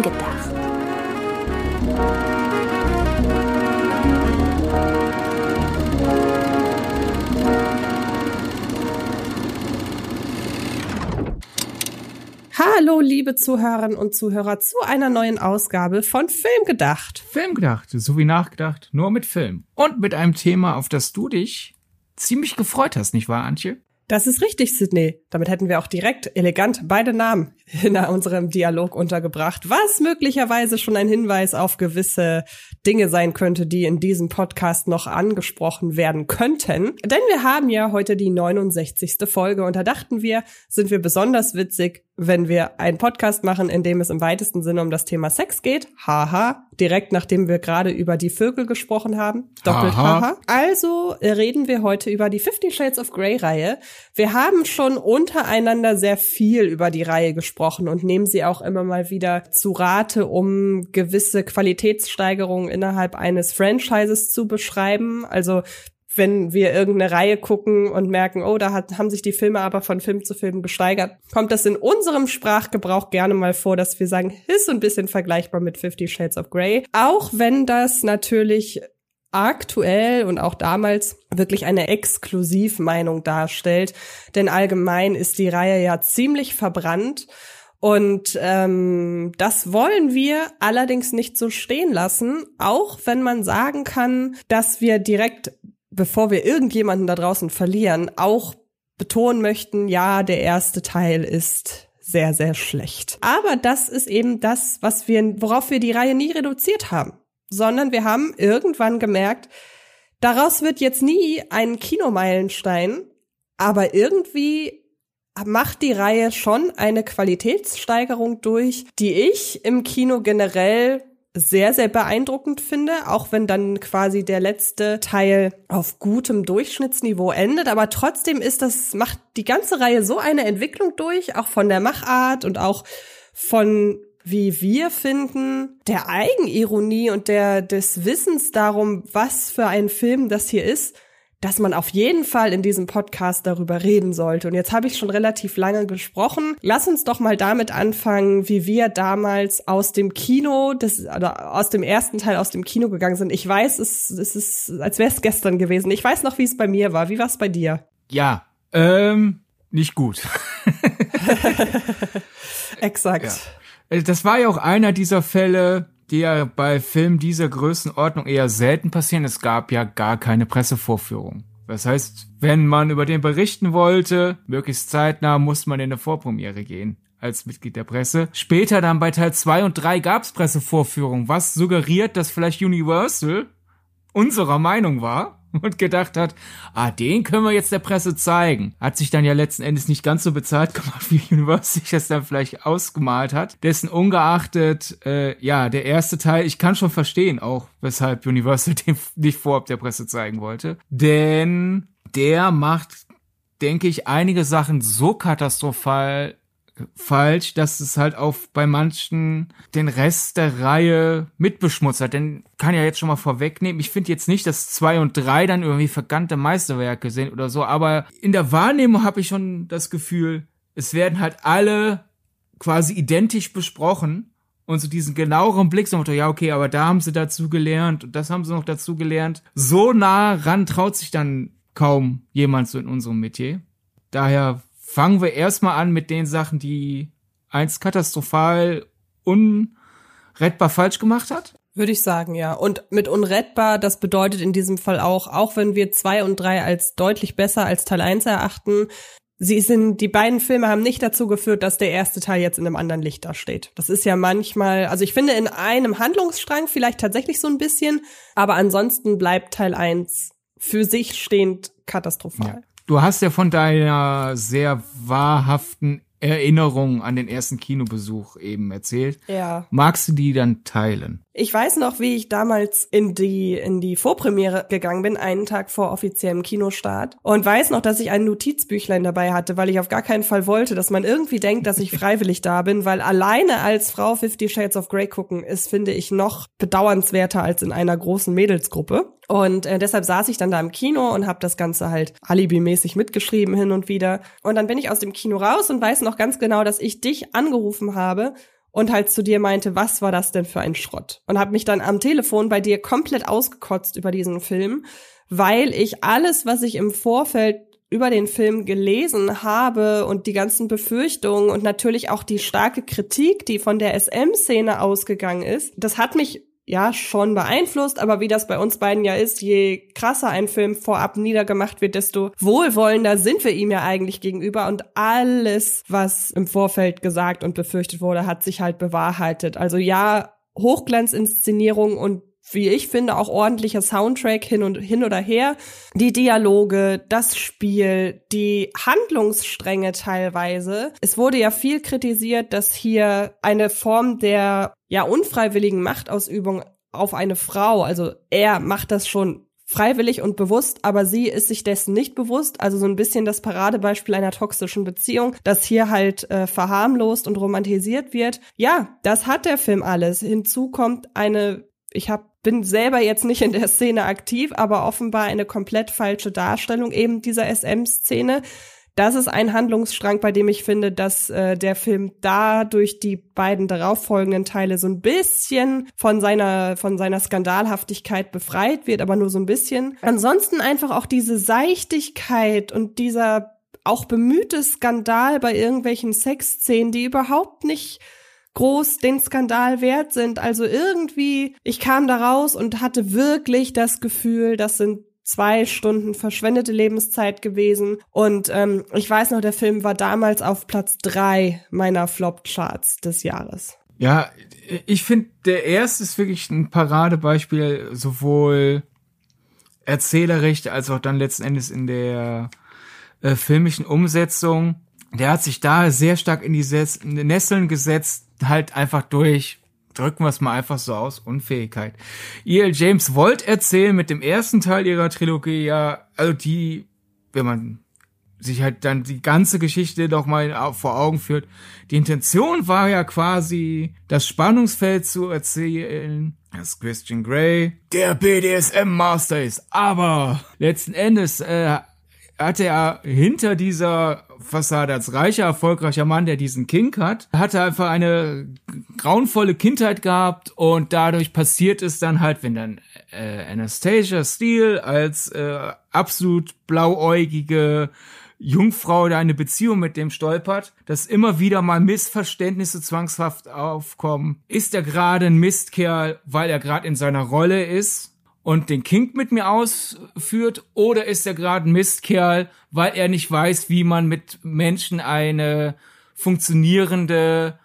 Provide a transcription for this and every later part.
Film gedacht. Hallo, liebe Zuhörerinnen und Zuhörer, zu einer neuen Ausgabe von Film gedacht. Film gedacht, so wie nachgedacht, nur mit Film. Und mit einem Thema, auf das du dich ziemlich gefreut hast, nicht wahr, Antje? Das ist richtig, Sydney. Damit hätten wir auch direkt elegant beide Namen in unserem Dialog untergebracht, was möglicherweise schon ein Hinweis auf gewisse Dinge sein könnte, die in diesem Podcast noch angesprochen werden könnten. Denn wir haben ja heute die 69. Folge und da dachten wir, sind wir besonders witzig, wenn wir einen Podcast machen, in dem es im weitesten Sinne um das Thema Sex geht. Haha. Direkt nachdem wir gerade über die Vögel gesprochen haben. Doppelt haha. haha. Also reden wir heute über die Fifty Shades of Grey Reihe. Wir haben schon untereinander sehr viel über die Reihe gesprochen und nehmen sie auch immer mal wieder zu Rate, um gewisse Qualitätssteigerungen innerhalb eines Franchises zu beschreiben. Also wenn wir irgendeine Reihe gucken und merken, oh, da hat, haben sich die Filme aber von Film zu Film gesteigert, kommt das in unserem Sprachgebrauch gerne mal vor, dass wir sagen, ist ein bisschen vergleichbar mit Fifty Shades of Grey. Auch wenn das natürlich aktuell und auch damals wirklich eine Exklusivmeinung darstellt. Denn allgemein ist die Reihe ja ziemlich verbrannt. Und ähm, das wollen wir allerdings nicht so stehen lassen, auch wenn man sagen kann, dass wir direkt bevor wir irgendjemanden da draußen verlieren, auch betonen möchten, ja, der erste Teil ist sehr, sehr schlecht. Aber das ist eben das, was wir, worauf wir die Reihe nie reduziert haben, sondern wir haben irgendwann gemerkt, daraus wird jetzt nie ein Kinomeilenstein, aber irgendwie macht die Reihe schon eine Qualitätssteigerung durch, die ich im Kino generell sehr, sehr beeindruckend finde, auch wenn dann quasi der letzte Teil auf gutem Durchschnittsniveau endet. Aber trotzdem ist das, macht die ganze Reihe so eine Entwicklung durch, auch von der Machart und auch von wie wir finden, der Eigenironie und der des Wissens darum, was für ein Film das hier ist, dass man auf jeden Fall in diesem Podcast darüber reden sollte. Und jetzt habe ich schon relativ lange gesprochen. Lass uns doch mal damit anfangen, wie wir damals aus dem Kino, des, oder aus dem ersten Teil aus dem Kino gegangen sind. Ich weiß, es, es ist, als wäre es gestern gewesen. Ich weiß noch, wie es bei mir war. Wie war es bei dir? Ja, ähm, nicht gut. Exakt. Ja. Äh, das war ja auch einer dieser Fälle, die ja bei Filmen dieser Größenordnung eher selten passieren. Es gab ja gar keine Pressevorführung. Das heißt, wenn man über den berichten wollte, möglichst zeitnah, muss man in eine Vorpremiere gehen als Mitglied der Presse. Später dann bei Teil 2 und 3 gab's Pressevorführungen, was suggeriert, dass vielleicht Universal unserer Meinung war und gedacht hat, ah, den können wir jetzt der Presse zeigen. Hat sich dann ja letzten Endes nicht ganz so bezahlt gemacht, wie Universal sich das dann vielleicht ausgemalt hat. Dessen ungeachtet, äh, ja, der erste Teil, ich kann schon verstehen auch, weshalb Universal den nicht vorab der Presse zeigen wollte. Denn der macht, denke ich, einige Sachen so katastrophal falsch, dass es halt auch bei manchen den Rest der Reihe mitbeschmutzt hat. Denn kann ja jetzt schon mal vorwegnehmen, ich finde jetzt nicht, dass zwei und drei dann irgendwie vergannte Meisterwerke sind oder so, aber in der Wahrnehmung habe ich schon das Gefühl, es werden halt alle quasi identisch besprochen und so diesen genaueren Blick, so ja, okay, aber da haben sie dazu gelernt und das haben sie noch dazu gelernt. So nah ran traut sich dann kaum jemand so in unserem Metier. Daher fangen wir erstmal an mit den Sachen, die eins katastrophal unrettbar falsch gemacht hat. Würde ich sagen, ja. Und mit unrettbar, das bedeutet in diesem Fall auch, auch wenn wir zwei und drei als deutlich besser als Teil eins erachten, sie sind, die beiden Filme haben nicht dazu geführt, dass der erste Teil jetzt in einem anderen Licht dasteht. Das ist ja manchmal, also ich finde in einem Handlungsstrang vielleicht tatsächlich so ein bisschen, aber ansonsten bleibt Teil eins für sich stehend katastrophal. Ja. Du hast ja von deiner sehr wahrhaften Erinnerung an den ersten Kinobesuch eben erzählt. Ja. Magst du die dann teilen? Ich weiß noch, wie ich damals in die, in die Vorpremiere gegangen bin, einen Tag vor offiziellem Kinostart. Und weiß noch, dass ich ein Notizbüchlein dabei hatte, weil ich auf gar keinen Fall wollte, dass man irgendwie denkt, dass ich freiwillig da bin, weil alleine als Frau Fifty Shades of Grey gucken ist, finde ich, noch bedauernswerter als in einer großen Mädelsgruppe. Und äh, deshalb saß ich dann da im Kino und habe das Ganze halt alibimäßig mitgeschrieben hin und wieder. Und dann bin ich aus dem Kino raus und weiß noch ganz genau, dass ich dich angerufen habe und halt zu dir meinte, was war das denn für ein Schrott? Und habe mich dann am Telefon bei dir komplett ausgekotzt über diesen Film, weil ich alles, was ich im Vorfeld über den Film gelesen habe und die ganzen Befürchtungen und natürlich auch die starke Kritik, die von der SM-Szene ausgegangen ist, das hat mich ja schon beeinflusst, aber wie das bei uns beiden ja ist, je krasser ein Film vorab niedergemacht wird, desto wohlwollender sind wir ihm ja eigentlich gegenüber und alles, was im Vorfeld gesagt und befürchtet wurde, hat sich halt bewahrheitet. Also ja, Hochglanzinszenierung und wie ich finde, auch ordentlicher Soundtrack hin und hin oder her. Die Dialoge, das Spiel, die Handlungsstränge teilweise. Es wurde ja viel kritisiert, dass hier eine Form der ja unfreiwilligen Machtausübung auf eine Frau, also er macht das schon freiwillig und bewusst, aber sie ist sich dessen nicht bewusst. Also so ein bisschen das Paradebeispiel einer toxischen Beziehung, das hier halt äh, verharmlost und romantisiert wird. Ja, das hat der Film alles. Hinzu kommt eine, ich habe bin selber jetzt nicht in der Szene aktiv, aber offenbar eine komplett falsche Darstellung eben dieser SM-Szene. Das ist ein Handlungsstrang, bei dem ich finde, dass äh, der Film da durch die beiden darauffolgenden Teile so ein bisschen von seiner von seiner Skandalhaftigkeit befreit wird, aber nur so ein bisschen. Ansonsten einfach auch diese Seichtigkeit und dieser auch bemühte Skandal bei irgendwelchen Sexszenen, die überhaupt nicht groß den Skandal wert sind. Also irgendwie, ich kam da raus und hatte wirklich das Gefühl, das sind zwei Stunden verschwendete Lebenszeit gewesen. Und ähm, ich weiß noch, der Film war damals auf Platz drei meiner Flop-Charts des Jahres. Ja, ich finde, der erste ist wirklich ein Paradebeispiel, sowohl erzählerisch als auch dann letzten Endes in der äh, filmischen Umsetzung. Der hat sich da sehr stark in die, Ses Nesseln gesetzt, halt einfach durch, drücken wir es mal einfach so aus, Unfähigkeit. E.L. James wollte erzählen mit dem ersten Teil ihrer Trilogie, ja, also die, wenn man sich halt dann die ganze Geschichte doch mal vor Augen führt. Die Intention war ja quasi, das Spannungsfeld zu erzählen, dass Christian Grey der BDSM-Master ist. Aber letzten Endes äh, hatte er hinter dieser Fassade als reicher, erfolgreicher Mann, der diesen Kink hat, hatte einfach eine grauenvolle Kindheit gehabt und dadurch passiert es dann halt, wenn dann äh, Anastasia Steele als äh, absolut blauäugige Jungfrau da eine Beziehung mit dem stolpert, dass immer wieder mal Missverständnisse zwangshaft aufkommen. Ist er gerade ein Mistkerl, weil er gerade in seiner Rolle ist? Und den Kink mit mir ausführt oder ist er gerade ein Mistkerl, weil er nicht weiß, wie man mit Menschen eine funktionierende,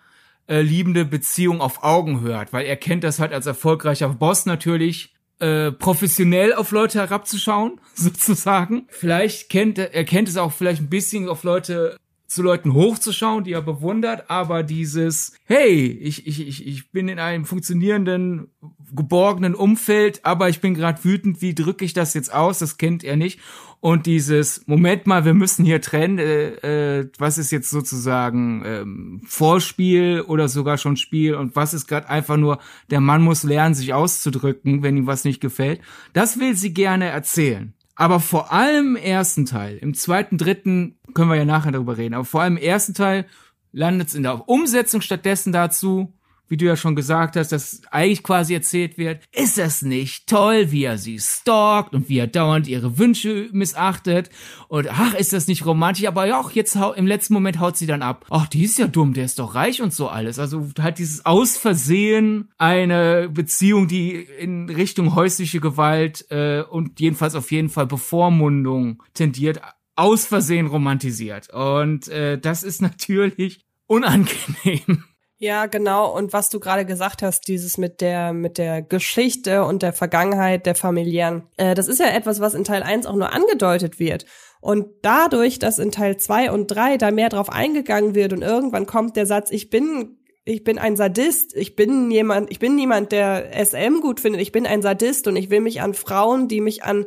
äh, liebende Beziehung auf Augen hört, weil er kennt das halt als erfolgreicher Boss natürlich, äh, professionell auf Leute herabzuschauen, sozusagen. Vielleicht kennt er, er kennt es auch vielleicht ein bisschen auf Leute zu Leuten hochzuschauen, die er bewundert, aber dieses, hey, ich, ich, ich, ich bin in einem funktionierenden, geborgenen Umfeld, aber ich bin gerade wütend, wie drücke ich das jetzt aus? Das kennt er nicht. Und dieses, Moment mal, wir müssen hier trennen, äh, äh, was ist jetzt sozusagen ähm, Vorspiel oder sogar schon Spiel und was ist gerade einfach nur, der Mann muss lernen, sich auszudrücken, wenn ihm was nicht gefällt. Das will sie gerne erzählen. Aber vor allem im ersten Teil, im zweiten, dritten können wir ja nachher darüber reden, aber vor allem im ersten Teil landet es in der Umsetzung stattdessen dazu, wie du ja schon gesagt hast, dass eigentlich quasi erzählt wird, ist das nicht toll, wie er sie stalkt und wie er dauernd ihre Wünsche missachtet und ach, ist das nicht romantisch, aber ja, auch jetzt im letzten Moment haut sie dann ab. Ach, die ist ja dumm, der ist doch reich und so alles. Also halt dieses Ausversehen eine Beziehung, die in Richtung häusliche Gewalt äh, und jedenfalls auf jeden Fall Bevormundung tendiert, aus Versehen romantisiert. Und äh, das ist natürlich unangenehm. Ja, genau. Und was du gerade gesagt hast, dieses mit der, mit der Geschichte und der Vergangenheit der familiären, äh, das ist ja etwas, was in Teil 1 auch nur angedeutet wird. Und dadurch, dass in Teil 2 und 3 da mehr drauf eingegangen wird und irgendwann kommt der Satz, ich bin ich bin ein Sadist, ich bin jemand, ich bin niemand, der SM gut findet, ich bin ein Sadist und ich will mich an Frauen, die mich an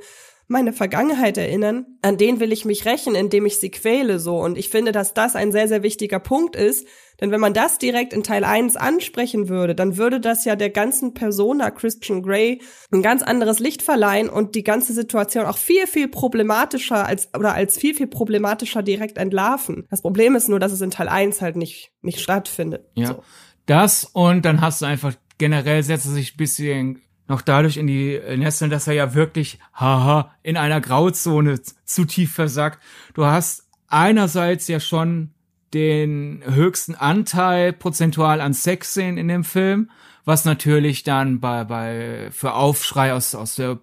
meine Vergangenheit erinnern, an denen will ich mich rächen, indem ich sie quäle so. Und ich finde, dass das ein sehr, sehr wichtiger Punkt ist, denn wenn man das direkt in Teil 1 ansprechen würde, dann würde das ja der ganzen Persona Christian Grey ein ganz anderes Licht verleihen und die ganze Situation auch viel, viel problematischer als, oder als viel, viel problematischer direkt entlarven. Das Problem ist nur, dass es in Teil 1 halt nicht, nicht stattfindet. Ja. So. Das und dann hast du einfach generell setzt er sich ein bisschen noch dadurch in die Nesseln, dass er ja wirklich, haha, in einer Grauzone zu tief versackt. Du hast einerseits ja schon den höchsten Anteil prozentual an Sexszenen in dem Film, was natürlich dann bei, bei, für Aufschrei aus, aus der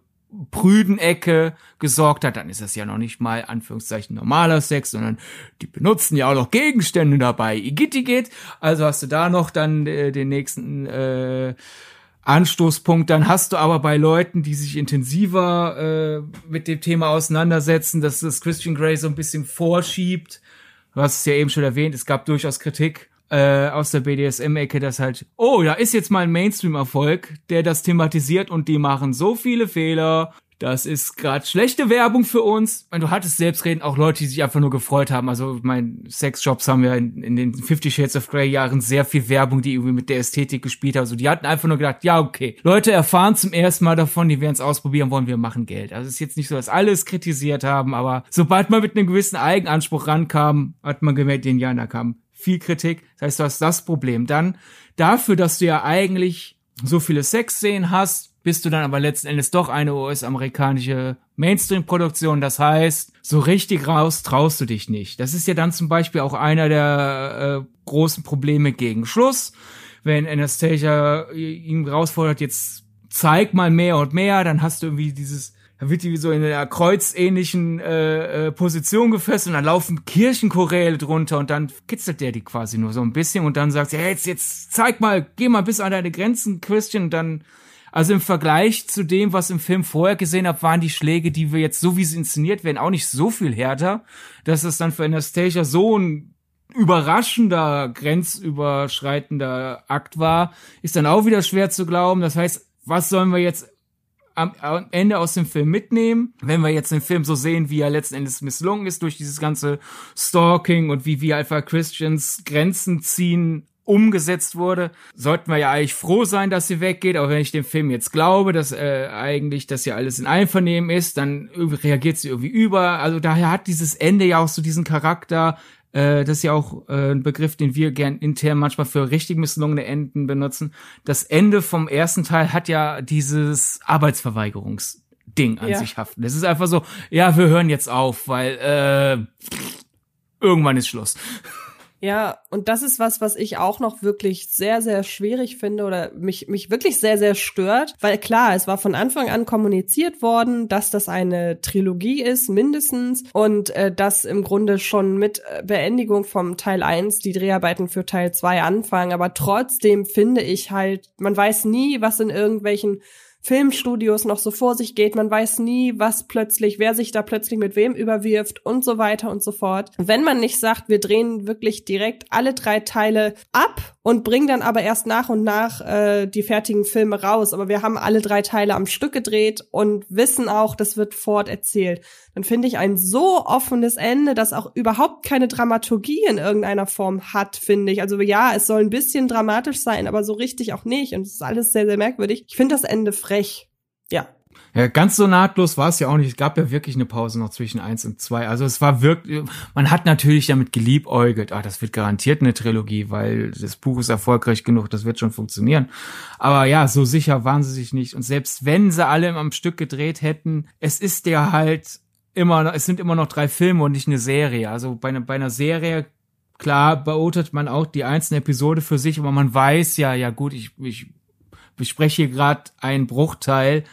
prüden Ecke gesorgt hat, dann ist das ja noch nicht mal Anführungszeichen normaler Sex, sondern die benutzen ja auch noch Gegenstände dabei. Igittigit. Also hast du da noch dann äh, den nächsten äh, Anstoßpunkt. Dann hast du aber bei Leuten, die sich intensiver äh, mit dem Thema auseinandersetzen, dass das Christian Grey so ein bisschen vorschiebt. Du hast es ja eben schon erwähnt, es gab durchaus Kritik äh, aus der BDSM-Ecke, dass halt, oh, da ist jetzt mal ein Mainstream-Erfolg, der das thematisiert und die machen so viele Fehler, das ist gerade schlechte Werbung für uns. Und du hattest selbstredend auch Leute, die sich einfach nur gefreut haben. Also, mein Sexshops haben ja in, in, den Fifty Shades of Grey Jahren sehr viel Werbung, die irgendwie mit der Ästhetik gespielt hat. Also, die hatten einfach nur gedacht, ja, okay. Leute erfahren zum ersten Mal davon, die werden es ausprobieren wollen, wir machen Geld. Also, es ist jetzt nicht so, dass alles kritisiert haben, aber sobald man mit einem gewissen Eigenanspruch rankam, hat man gemerkt, den Jahren da kam viel Kritik. Das heißt, du hast das Problem. Dann dafür, dass du ja eigentlich so viele Sexszenen hast, bist du dann aber letzten Endes doch eine US-amerikanische Mainstream-Produktion. Das heißt, so richtig raus traust du dich nicht. Das ist ja dann zum Beispiel auch einer der äh, großen Probleme gegen Schluss. Wenn Anastasia ihn rausfordert, jetzt zeig mal mehr und mehr, dann hast du irgendwie dieses da wird die so in einer kreuzähnlichen äh, äh, Position gefesselt und dann laufen Kirchenchoräle drunter und dann kitzelt der die quasi nur so ein bisschen und dann sagt sie, hey, jetzt, jetzt zeig mal, geh mal bis an deine Grenzen, Christian, und dann also im Vergleich zu dem, was im Film vorher gesehen habe, waren die Schläge, die wir jetzt so wie sie inszeniert werden, auch nicht so viel härter, dass es dann für Anastasia so ein überraschender, grenzüberschreitender Akt war, ist dann auch wieder schwer zu glauben. Das heißt, was sollen wir jetzt am, Ende aus dem Film mitnehmen. Wenn wir jetzt den Film so sehen, wie er letzten Endes misslungen ist durch dieses ganze Stalking und wie wir einfach Christians Grenzen ziehen umgesetzt wurde, sollten wir ja eigentlich froh sein, dass sie weggeht. Auch wenn ich dem Film jetzt glaube, dass äh, eigentlich das ja alles in Einvernehmen ist, dann reagiert sie irgendwie über. Also daher hat dieses Ende ja auch so diesen Charakter. Äh, das ist ja auch äh, ein Begriff, den wir gern intern manchmal für richtig misslungene Enden benutzen. Das Ende vom ersten Teil hat ja dieses Arbeitsverweigerungsding an ja. sich haften. Es ist einfach so, ja, wir hören jetzt auf, weil äh, irgendwann ist Schluss. Ja, und das ist was, was ich auch noch wirklich sehr, sehr schwierig finde oder mich, mich wirklich sehr, sehr stört. Weil klar, es war von Anfang an kommuniziert worden, dass das eine Trilogie ist, mindestens. Und äh, dass im Grunde schon mit äh, Beendigung vom Teil 1 die Dreharbeiten für Teil 2 anfangen. Aber trotzdem finde ich halt, man weiß nie, was in irgendwelchen Filmstudios noch so vor sich geht. Man weiß nie, was plötzlich, wer sich da plötzlich mit wem überwirft und so weiter und so fort. Wenn man nicht sagt, wir drehen wirklich direkt alle drei Teile ab und bringen dann aber erst nach und nach äh, die fertigen Filme raus, aber wir haben alle drei Teile am Stück gedreht und wissen auch, das wird forterzählt, dann finde ich ein so offenes Ende, das auch überhaupt keine Dramaturgie in irgendeiner Form hat, finde ich. Also ja, es soll ein bisschen dramatisch sein, aber so richtig auch nicht und es ist alles sehr, sehr merkwürdig. Ich finde das Ende frech. Ja. Ja, ganz so nahtlos war es ja auch nicht. Es gab ja wirklich eine Pause noch zwischen eins und zwei. Also es war wirklich, man hat natürlich damit geliebäugelt, ah, das wird garantiert eine Trilogie, weil das Buch ist erfolgreich genug, das wird schon funktionieren. Aber ja, so sicher waren sie sich nicht. Und selbst wenn sie alle am Stück gedreht hätten, es ist ja halt immer es sind immer noch drei Filme und nicht eine Serie. Also bei, ne, bei einer Serie klar beurteilt man auch die einzelne Episode für sich, aber man weiß ja, ja gut, ich, ich bespreche hier gerade einen Bruchteil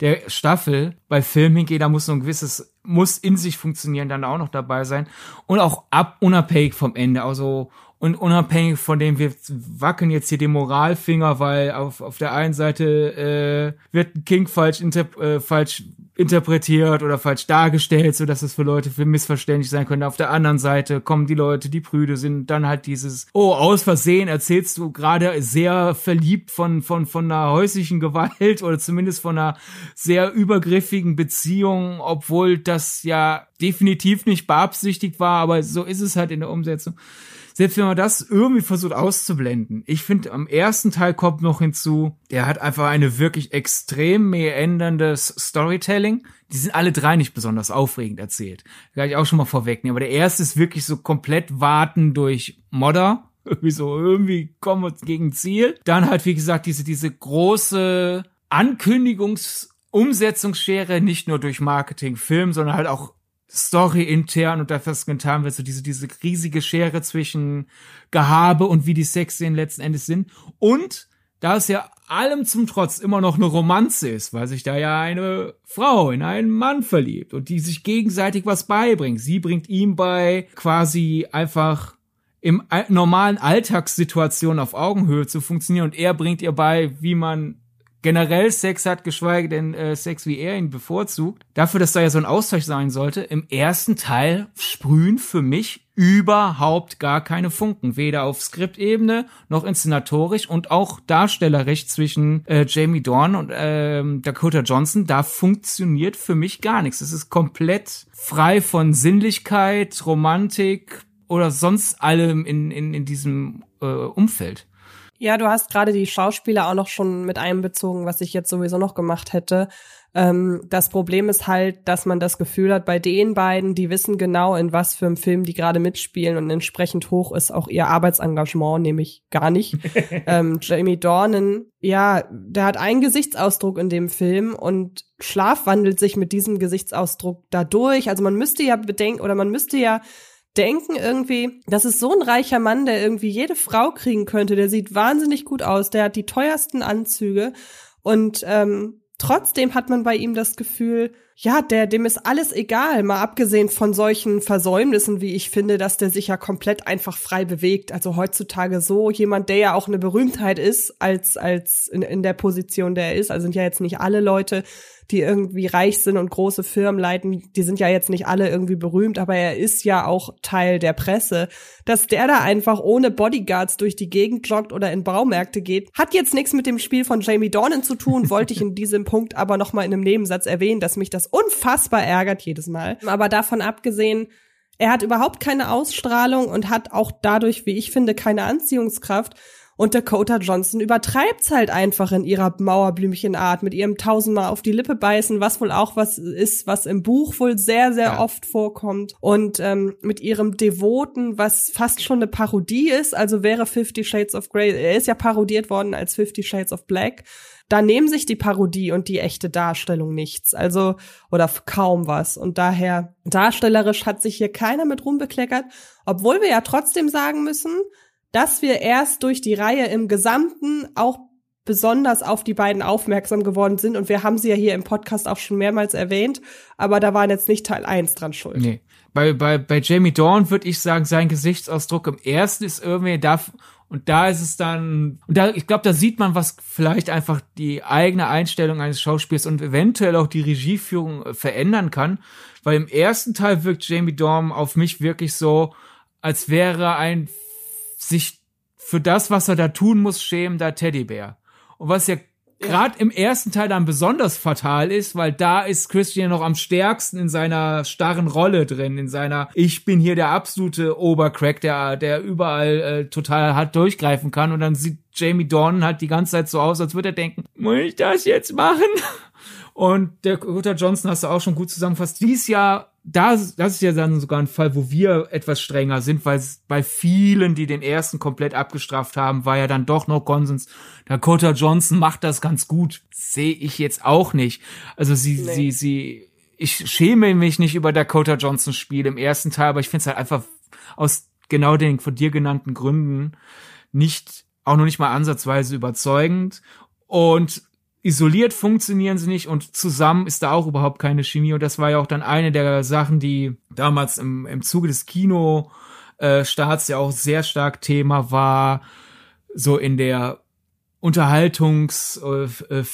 der Staffel. Bei Filming, da muss so ein gewisses, muss in sich funktionieren, dann auch noch dabei sein. Und auch ab, unabhängig vom Ende. Also, und unabhängig von dem, wir wackeln jetzt hier den Moralfinger, weil auf, auf der einen Seite äh, wird King falsch, äh, falsch interpretiert oder falsch dargestellt, so dass es für Leute für missverständlich sein könnte. Auf der anderen Seite kommen die Leute, die prüde sind, dann halt dieses, oh, aus Versehen erzählst du gerade sehr verliebt von, von, von einer häuslichen Gewalt oder zumindest von einer sehr übergriffigen Beziehung, obwohl das ja definitiv nicht beabsichtigt war, aber so ist es halt in der Umsetzung selbst wenn man das irgendwie versucht auszublenden, ich finde, am ersten Teil kommt noch hinzu, der hat einfach eine wirklich extrem mehr änderndes Storytelling. Die sind alle drei nicht besonders aufregend erzählt. Kann ich auch schon mal vorwegnehmen. Aber der erste ist wirklich so komplett warten durch Modder. irgendwie so, irgendwie kommen wir gegen Ziel. Dann halt, wie gesagt, diese, diese große Ankündigungs- Umsetzungsschere, nicht nur durch Marketing, Film, sondern halt auch Story intern und was getan wird, so diese, diese riesige Schere zwischen Gehabe und wie die Sexszenen letzten Endes sind. Und da es ja allem zum Trotz immer noch eine Romanze ist, weil sich da ja eine Frau in einen Mann verliebt und die sich gegenseitig was beibringt. Sie bringt ihm bei, quasi einfach im normalen Alltagssituation auf Augenhöhe zu funktionieren und er bringt ihr bei, wie man generell Sex hat, geschweige denn äh, Sex, wie er ihn bevorzugt. Dafür, dass da ja so ein Austausch sein sollte, im ersten Teil sprühen für mich überhaupt gar keine Funken. Weder auf Skriptebene noch inszenatorisch und auch darstellerisch zwischen äh, Jamie Dorn und äh, Dakota Johnson. Da funktioniert für mich gar nichts. Es ist komplett frei von Sinnlichkeit, Romantik oder sonst allem in, in, in diesem äh, Umfeld. Ja, du hast gerade die Schauspieler auch noch schon mit einbezogen, was ich jetzt sowieso noch gemacht hätte. Ähm, das Problem ist halt, dass man das Gefühl hat, bei den beiden, die wissen genau, in was für einem Film die gerade mitspielen und entsprechend hoch ist auch ihr Arbeitsengagement, nämlich gar nicht. ähm, Jamie Dornan, ja, der hat einen Gesichtsausdruck in dem Film und Schlaf wandelt sich mit diesem Gesichtsausdruck dadurch. Also man müsste ja bedenken oder man müsste ja denken irgendwie, das ist so ein reicher Mann, der irgendwie jede Frau kriegen könnte. Der sieht wahnsinnig gut aus, der hat die teuersten Anzüge und ähm, trotzdem hat man bei ihm das Gefühl, ja, der, dem ist alles egal, mal abgesehen von solchen Versäumnissen, wie ich finde, dass der sich ja komplett einfach frei bewegt. Also heutzutage so jemand, der ja auch eine Berühmtheit ist, als, als in, in der Position, der er ist. Also sind ja jetzt nicht alle Leute, die irgendwie reich sind und große Firmen leiten, die sind ja jetzt nicht alle irgendwie berühmt, aber er ist ja auch Teil der Presse. Dass der da einfach ohne Bodyguards durch die Gegend joggt oder in Baumärkte geht, hat jetzt nichts mit dem Spiel von Jamie Dornan zu tun, wollte ich in diesem Punkt aber noch mal in einem Nebensatz erwähnen, dass mich das unfassbar ärgert jedes Mal. Aber davon abgesehen, er hat überhaupt keine Ausstrahlung und hat auch dadurch, wie ich finde, keine Anziehungskraft. Und Dakota Johnson übertreibt's halt einfach in ihrer Mauerblümchenart mit ihrem tausendmal auf die Lippe beißen, was wohl auch was ist, was im Buch wohl sehr, sehr ja. oft vorkommt. Und ähm, mit ihrem Devoten, was fast schon eine Parodie ist, also wäre Fifty Shades of Grey, er ist ja parodiert worden als Fifty Shades of Black da nehmen sich die Parodie und die echte Darstellung nichts. Also, oder kaum was. Und daher, darstellerisch hat sich hier keiner mit rumbekleckert, obwohl wir ja trotzdem sagen müssen, dass wir erst durch die Reihe im Gesamten auch besonders auf die beiden aufmerksam geworden sind. Und wir haben sie ja hier im Podcast auch schon mehrmals erwähnt, aber da waren jetzt nicht Teil 1 dran schuld. Nee. Bei, bei, bei Jamie Dorn würde ich sagen, sein Gesichtsausdruck im ersten ist irgendwie, da, und da ist es dann, und da, ich glaube, da sieht man, was vielleicht einfach die eigene Einstellung eines Schauspiels und eventuell auch die Regieführung äh, verändern kann. Weil im ersten Teil wirkt Jamie Dorm auf mich wirklich so, als wäre ein sich für das, was er da tun muss, schämender Teddybär. Und was ja gerade im ersten Teil dann besonders fatal ist, weil da ist Christian noch am stärksten in seiner starren Rolle drin, in seiner ich bin hier der absolute Obercrack, der der überall äh, total hart durchgreifen kann und dann sieht Jamie Dornan halt die ganze Zeit so aus, als würde er denken, muss ich das jetzt machen? Und der Guter Johnson hast du auch schon gut zusammengefasst. Dies Jahr das, das ist ja dann sogar ein Fall, wo wir etwas strenger sind, weil bei vielen, die den ersten komplett abgestraft haben, war ja dann doch noch Konsens. Dakota Johnson macht das ganz gut. Sehe ich jetzt auch nicht. Also sie, nee. sie, sie, ich schäme mich nicht über Dakota Johnsons Spiel im ersten Teil, aber ich finde es halt einfach aus genau den von dir genannten Gründen nicht, auch noch nicht mal ansatzweise überzeugend. Und isoliert funktionieren sie nicht und zusammen ist da auch überhaupt keine Chemie. Und das war ja auch dann eine der Sachen, die damals im, im Zuge des Kino äh, Starts ja auch sehr stark Thema war, so in der Unterhaltungs-, äh,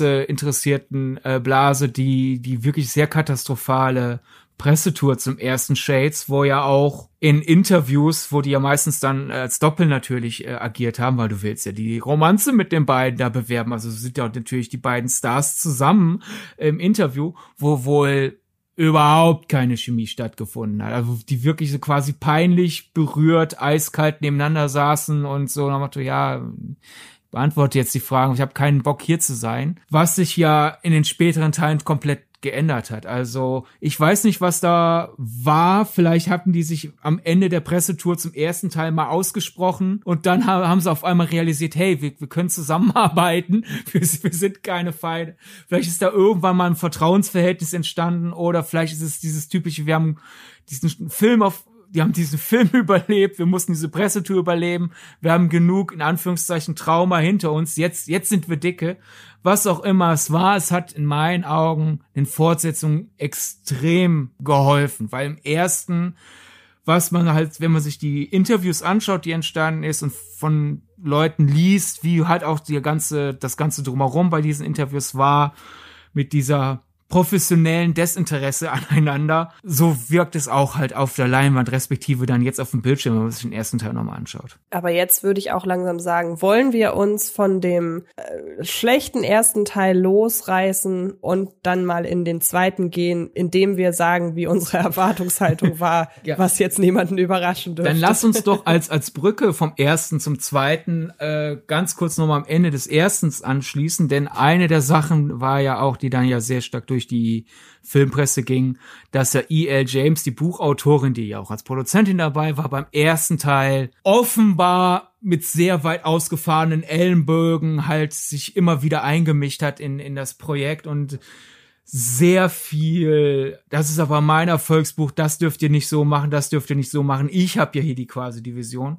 äh, interessierten äh, Blase, die, die wirklich sehr katastrophale Pressetour zum ersten Shades, wo ja auch in Interviews, wo die ja meistens dann als Doppel natürlich äh, agiert haben, weil du willst ja die Romanze mit den beiden da bewerben. Also sind ja natürlich die beiden Stars zusammen im Interview, wo wohl überhaupt keine Chemie stattgefunden hat. Also die wirklich so quasi peinlich berührt, eiskalt nebeneinander saßen und so. Dann dachte ja, beantworte jetzt die Fragen. Ich habe keinen Bock hier zu sein. Was sich ja in den späteren Teilen komplett geändert hat. Also ich weiß nicht, was da war. Vielleicht hatten die sich am Ende der Pressetour zum ersten Teil mal ausgesprochen und dann haben sie auf einmal realisiert, hey, wir, wir können zusammenarbeiten, wir, wir sind keine Feinde. Vielleicht ist da irgendwann mal ein Vertrauensverhältnis entstanden oder vielleicht ist es dieses typische, wir haben diesen Film auf die haben diesen Film überlebt, wir mussten diese Pressetour überleben, wir haben genug, in Anführungszeichen, Trauma hinter uns, jetzt, jetzt sind wir dicke. Was auch immer es war, es hat in meinen Augen den Fortsetzungen extrem geholfen, weil im ersten, was man halt, wenn man sich die Interviews anschaut, die entstanden ist und von Leuten liest, wie halt auch die ganze, das ganze drumherum bei diesen Interviews war, mit dieser professionellen Desinteresse aneinander. So wirkt es auch halt auf der Leinwand, respektive dann jetzt auf dem Bildschirm, wenn man sich den ersten Teil nochmal anschaut. Aber jetzt würde ich auch langsam sagen, wollen wir uns von dem äh, schlechten ersten Teil losreißen und dann mal in den zweiten gehen, indem wir sagen, wie unsere Erwartungshaltung war, ja. was jetzt niemanden überraschen dürfte. Dann lass uns doch als, als Brücke vom ersten zum zweiten äh, ganz kurz nochmal am Ende des erstens anschließen, denn eine der Sachen war ja auch, die dann ja sehr stark durch durch die Filmpresse ging, dass ja E.L. James, die Buchautorin, die ja auch als Produzentin dabei war, beim ersten Teil offenbar mit sehr weit ausgefahrenen Ellenbögen halt sich immer wieder eingemischt hat in, in das Projekt und sehr viel, das ist aber mein Erfolgsbuch, das dürft ihr nicht so machen, das dürft ihr nicht so machen. Ich habe ja hier die quasi Division.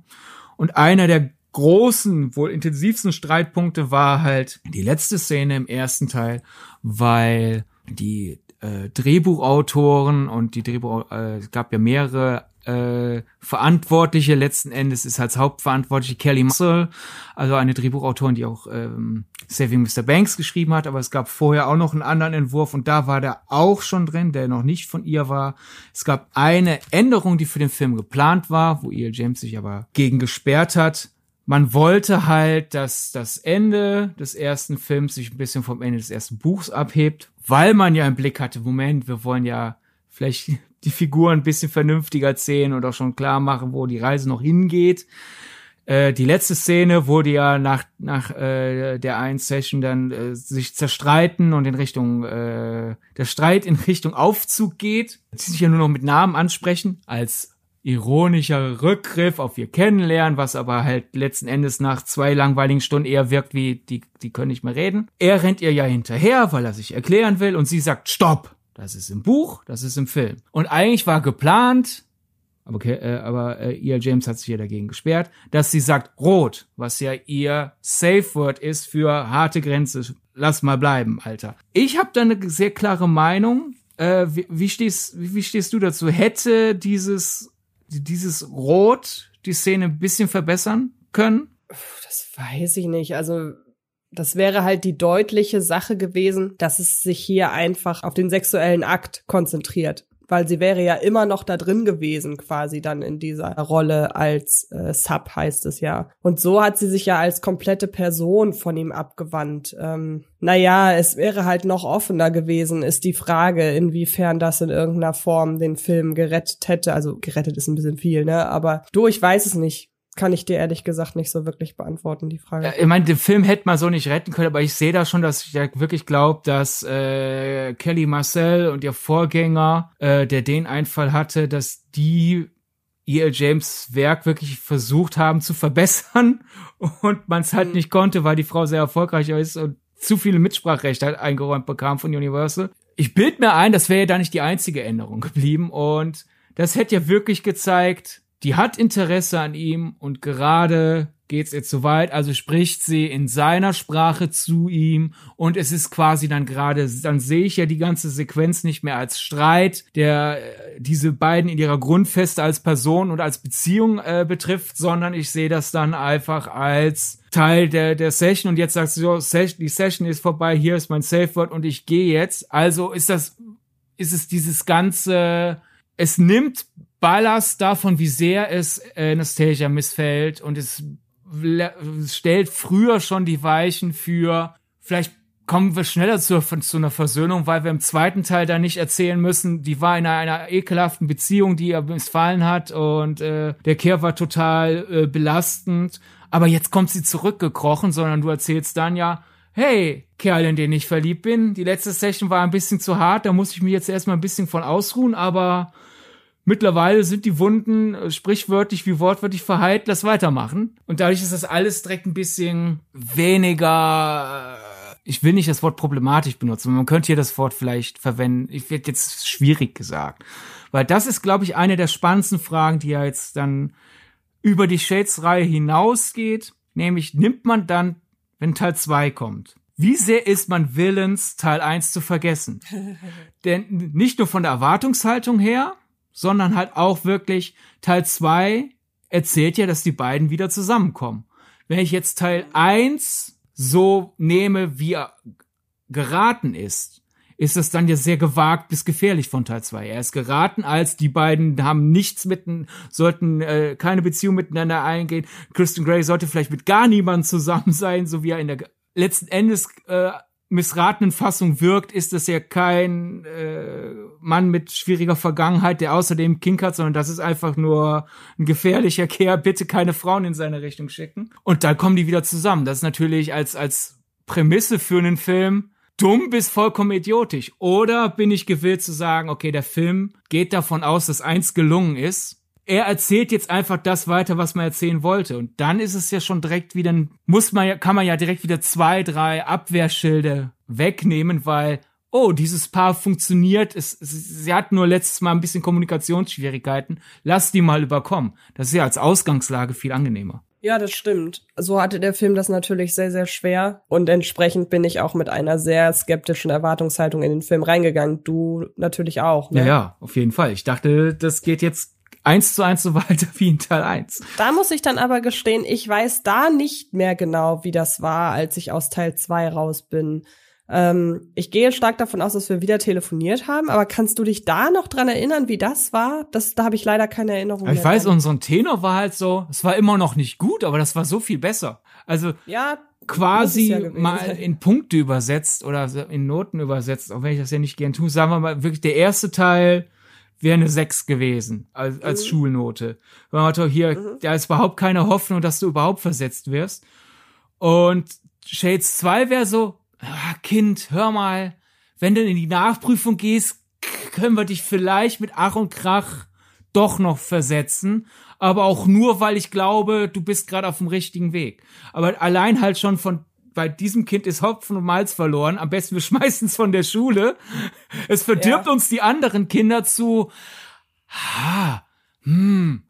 Und einer der großen, wohl intensivsten Streitpunkte war halt die letzte Szene im ersten Teil, weil die äh, Drehbuchautoren und die Drehbuch, äh, es gab ja mehrere äh, Verantwortliche, letzten Endes ist als Hauptverantwortliche Kelly Muscle, also eine Drehbuchautorin, die auch ähm, Saving Mr. Banks geschrieben hat, aber es gab vorher auch noch einen anderen Entwurf und da war der auch schon drin, der noch nicht von ihr war. Es gab eine Änderung, die für den Film geplant war, wo E.L. James sich aber gegen gesperrt hat man wollte halt, dass das Ende des ersten Films sich ein bisschen vom Ende des ersten Buchs abhebt, weil man ja im Blick hatte, Moment, wir wollen ja vielleicht die Figuren ein bisschen vernünftiger sehen und auch schon klar machen, wo die Reise noch hingeht. Äh, die letzte Szene wurde ja nach, nach äh, der einen Session dann äh, sich zerstreiten und in Richtung, äh, der Streit in Richtung Aufzug geht. Sie sich ja nur noch mit Namen ansprechen, als ironischer Rückgriff auf ihr Kennenlernen, was aber halt letzten Endes nach zwei langweiligen Stunden eher wirkt wie, die, die können nicht mehr reden. Er rennt ihr ja hinterher, weil er sich erklären will und sie sagt, stopp! Das ist im Buch, das ist im Film. Und eigentlich war geplant, aber, äh, aber äh, ihr James hat sich ja dagegen gesperrt, dass sie sagt rot, was ja ihr Safe Word ist für harte Grenze. Lass mal bleiben, Alter. Ich habe da eine sehr klare Meinung. Äh, wie, wie, stehst, wie, wie stehst du dazu? Hätte dieses dieses Rot die Szene ein bisschen verbessern können? Das weiß ich nicht. Also das wäre halt die deutliche Sache gewesen, dass es sich hier einfach auf den sexuellen Akt konzentriert weil sie wäre ja immer noch da drin gewesen, quasi dann in dieser Rolle als äh, Sub heißt es ja. Und so hat sie sich ja als komplette Person von ihm abgewandt. Ähm, naja, es wäre halt noch offener gewesen, ist die Frage, inwiefern das in irgendeiner Form den Film gerettet hätte. Also gerettet ist ein bisschen viel, ne? Aber du, ich weiß es nicht kann ich dir ehrlich gesagt nicht so wirklich beantworten, die Frage. ich meine, den Film hätte man so nicht retten können, aber ich sehe da schon, dass ich ja wirklich glaube, dass äh, Kelly Marcel und ihr Vorgänger, äh, der den Einfall hatte, dass die E.L. James Werk wirklich versucht haben zu verbessern und man es halt mhm. nicht konnte, weil die Frau sehr erfolgreich ist und zu viele Mitspracherechte eingeräumt bekam von Universal. Ich bild mir ein, das wäre ja da nicht die einzige Änderung geblieben und das hätte ja wirklich gezeigt, die hat Interesse an ihm und gerade geht's ihr zu weit, also spricht sie in seiner Sprache zu ihm und es ist quasi dann gerade, dann sehe ich ja die ganze Sequenz nicht mehr als Streit, der äh, diese beiden in ihrer Grundfeste als Person und als Beziehung äh, betrifft, sondern ich sehe das dann einfach als Teil der, der Session und jetzt sagst du so, die Session ist vorbei, hier ist mein Safe Word und ich gehe jetzt. Also ist das, ist es dieses ganze, es nimmt Ballast davon, wie sehr es Anastasia missfällt. Und es stellt früher schon die Weichen für vielleicht kommen wir schneller zu, zu einer Versöhnung, weil wir im zweiten Teil da nicht erzählen müssen, die war in einer, einer ekelhaften Beziehung, die ihr missfallen hat. Und äh, der Kehr war total äh, belastend. Aber jetzt kommt sie zurückgekrochen, sondern du erzählst dann ja, hey, Kerl, in den ich verliebt bin, die letzte Session war ein bisschen zu hart, da muss ich mich jetzt erstmal ein bisschen von ausruhen, aber mittlerweile sind die Wunden äh, sprichwörtlich wie wortwörtlich verheilt, lass weitermachen. Und dadurch ist das alles direkt ein bisschen weniger, äh, ich will nicht das Wort problematisch benutzen, man könnte hier das Wort vielleicht verwenden, ich werde jetzt schwierig gesagt. Weil das ist, glaube ich, eine der spannendsten Fragen, die ja jetzt dann über die Shades-Reihe hinausgeht. Nämlich, nimmt man dann, wenn Teil 2 kommt, wie sehr ist man willens, Teil 1 zu vergessen? Denn nicht nur von der Erwartungshaltung her, sondern halt auch wirklich Teil 2 erzählt ja, dass die beiden wieder zusammenkommen. Wenn ich jetzt Teil 1 so nehme, wie er geraten ist, ist das dann ja sehr gewagt bis gefährlich von Teil 2. Er ist geraten, als die beiden haben nichts mitten, sollten äh, keine Beziehung miteinander eingehen. Kristen Gray sollte vielleicht mit gar niemandem zusammen sein, so wie er in der letzten Endes äh, missratenen Fassung wirkt, ist das ja kein äh, Mann mit schwieriger Vergangenheit, der außerdem Kink hat, sondern das ist einfach nur ein gefährlicher Kerl. Bitte keine Frauen in seine Richtung schicken. Und dann kommen die wieder zusammen. Das ist natürlich als als Prämisse für einen Film dumm bis vollkommen idiotisch. Oder bin ich gewillt zu sagen, okay, der Film geht davon aus, dass eins gelungen ist. Er erzählt jetzt einfach das weiter, was man erzählen wollte. Und dann ist es ja schon direkt wieder, muss man ja, kann man ja direkt wieder zwei, drei Abwehrschilde wegnehmen, weil, oh, dieses Paar funktioniert, es, sie hat nur letztes Mal ein bisschen Kommunikationsschwierigkeiten, lass die mal überkommen. Das ist ja als Ausgangslage viel angenehmer. Ja, das stimmt. So hatte der Film das natürlich sehr, sehr schwer. Und entsprechend bin ich auch mit einer sehr skeptischen Erwartungshaltung in den Film reingegangen. Du natürlich auch. Ne? Ja, ja, auf jeden Fall. Ich dachte, das geht jetzt eins zu eins so weiter wie in Teil 1. Da muss ich dann aber gestehen, ich weiß da nicht mehr genau, wie das war, als ich aus Teil 2 raus bin. Ähm, ich gehe stark davon aus, dass wir wieder telefoniert haben, aber kannst du dich da noch dran erinnern, wie das war? Das, da habe ich leider keine Erinnerung. Aber ich weiß, dran. unser Tenor war halt so, es war immer noch nicht gut, aber das war so viel besser. Also ja, quasi ja mal in Punkte übersetzt oder in Noten übersetzt, auch wenn ich das ja nicht gern tue, sagen wir mal, wirklich der erste Teil wäre eine 6 gewesen als, als mhm. Schulnote. Weil man doch hier, mhm. da ist überhaupt keine Hoffnung, dass du überhaupt versetzt wirst. Und Shades 2 wäre so, ah, Kind, hör mal, wenn du in die Nachprüfung gehst, können wir dich vielleicht mit Ach und Krach doch noch versetzen, aber auch nur, weil ich glaube, du bist gerade auf dem richtigen Weg. Aber allein halt schon von bei diesem Kind ist Hopfen und Malz verloren. Am besten wir schmeißen es von der Schule. Es verdirbt ja. uns die anderen Kinder zu. Ha, hm,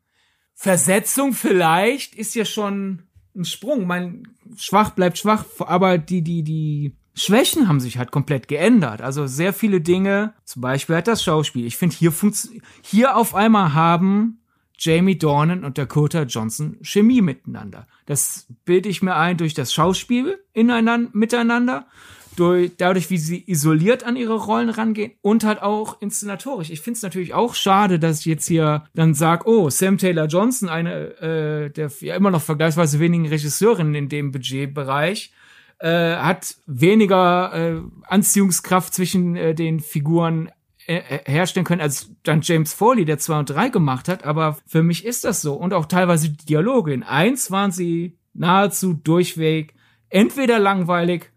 Versetzung vielleicht ist ja schon ein Sprung. Mein schwach bleibt schwach, aber die die die Schwächen haben sich halt komplett geändert. Also sehr viele Dinge, zum Beispiel halt das Schauspiel. Ich finde, hier, hier auf einmal haben Jamie Dornan und Dakota Johnson Chemie miteinander. Das bilde ich mir ein durch das Schauspiel ineinander, miteinander, durch, dadurch, wie sie isoliert an ihre Rollen rangehen und halt auch inszenatorisch. Ich finde es natürlich auch schade, dass ich jetzt hier dann sag, oh, Sam Taylor Johnson, eine äh, der ja immer noch vergleichsweise wenigen Regisseurinnen in dem Budgetbereich, äh, hat weniger äh, Anziehungskraft zwischen äh, den Figuren herstellen können, als dann James Foley, der 2 und 3 gemacht hat, aber für mich ist das so. Und auch teilweise die Dialoge. In eins waren sie nahezu durchweg entweder langweilig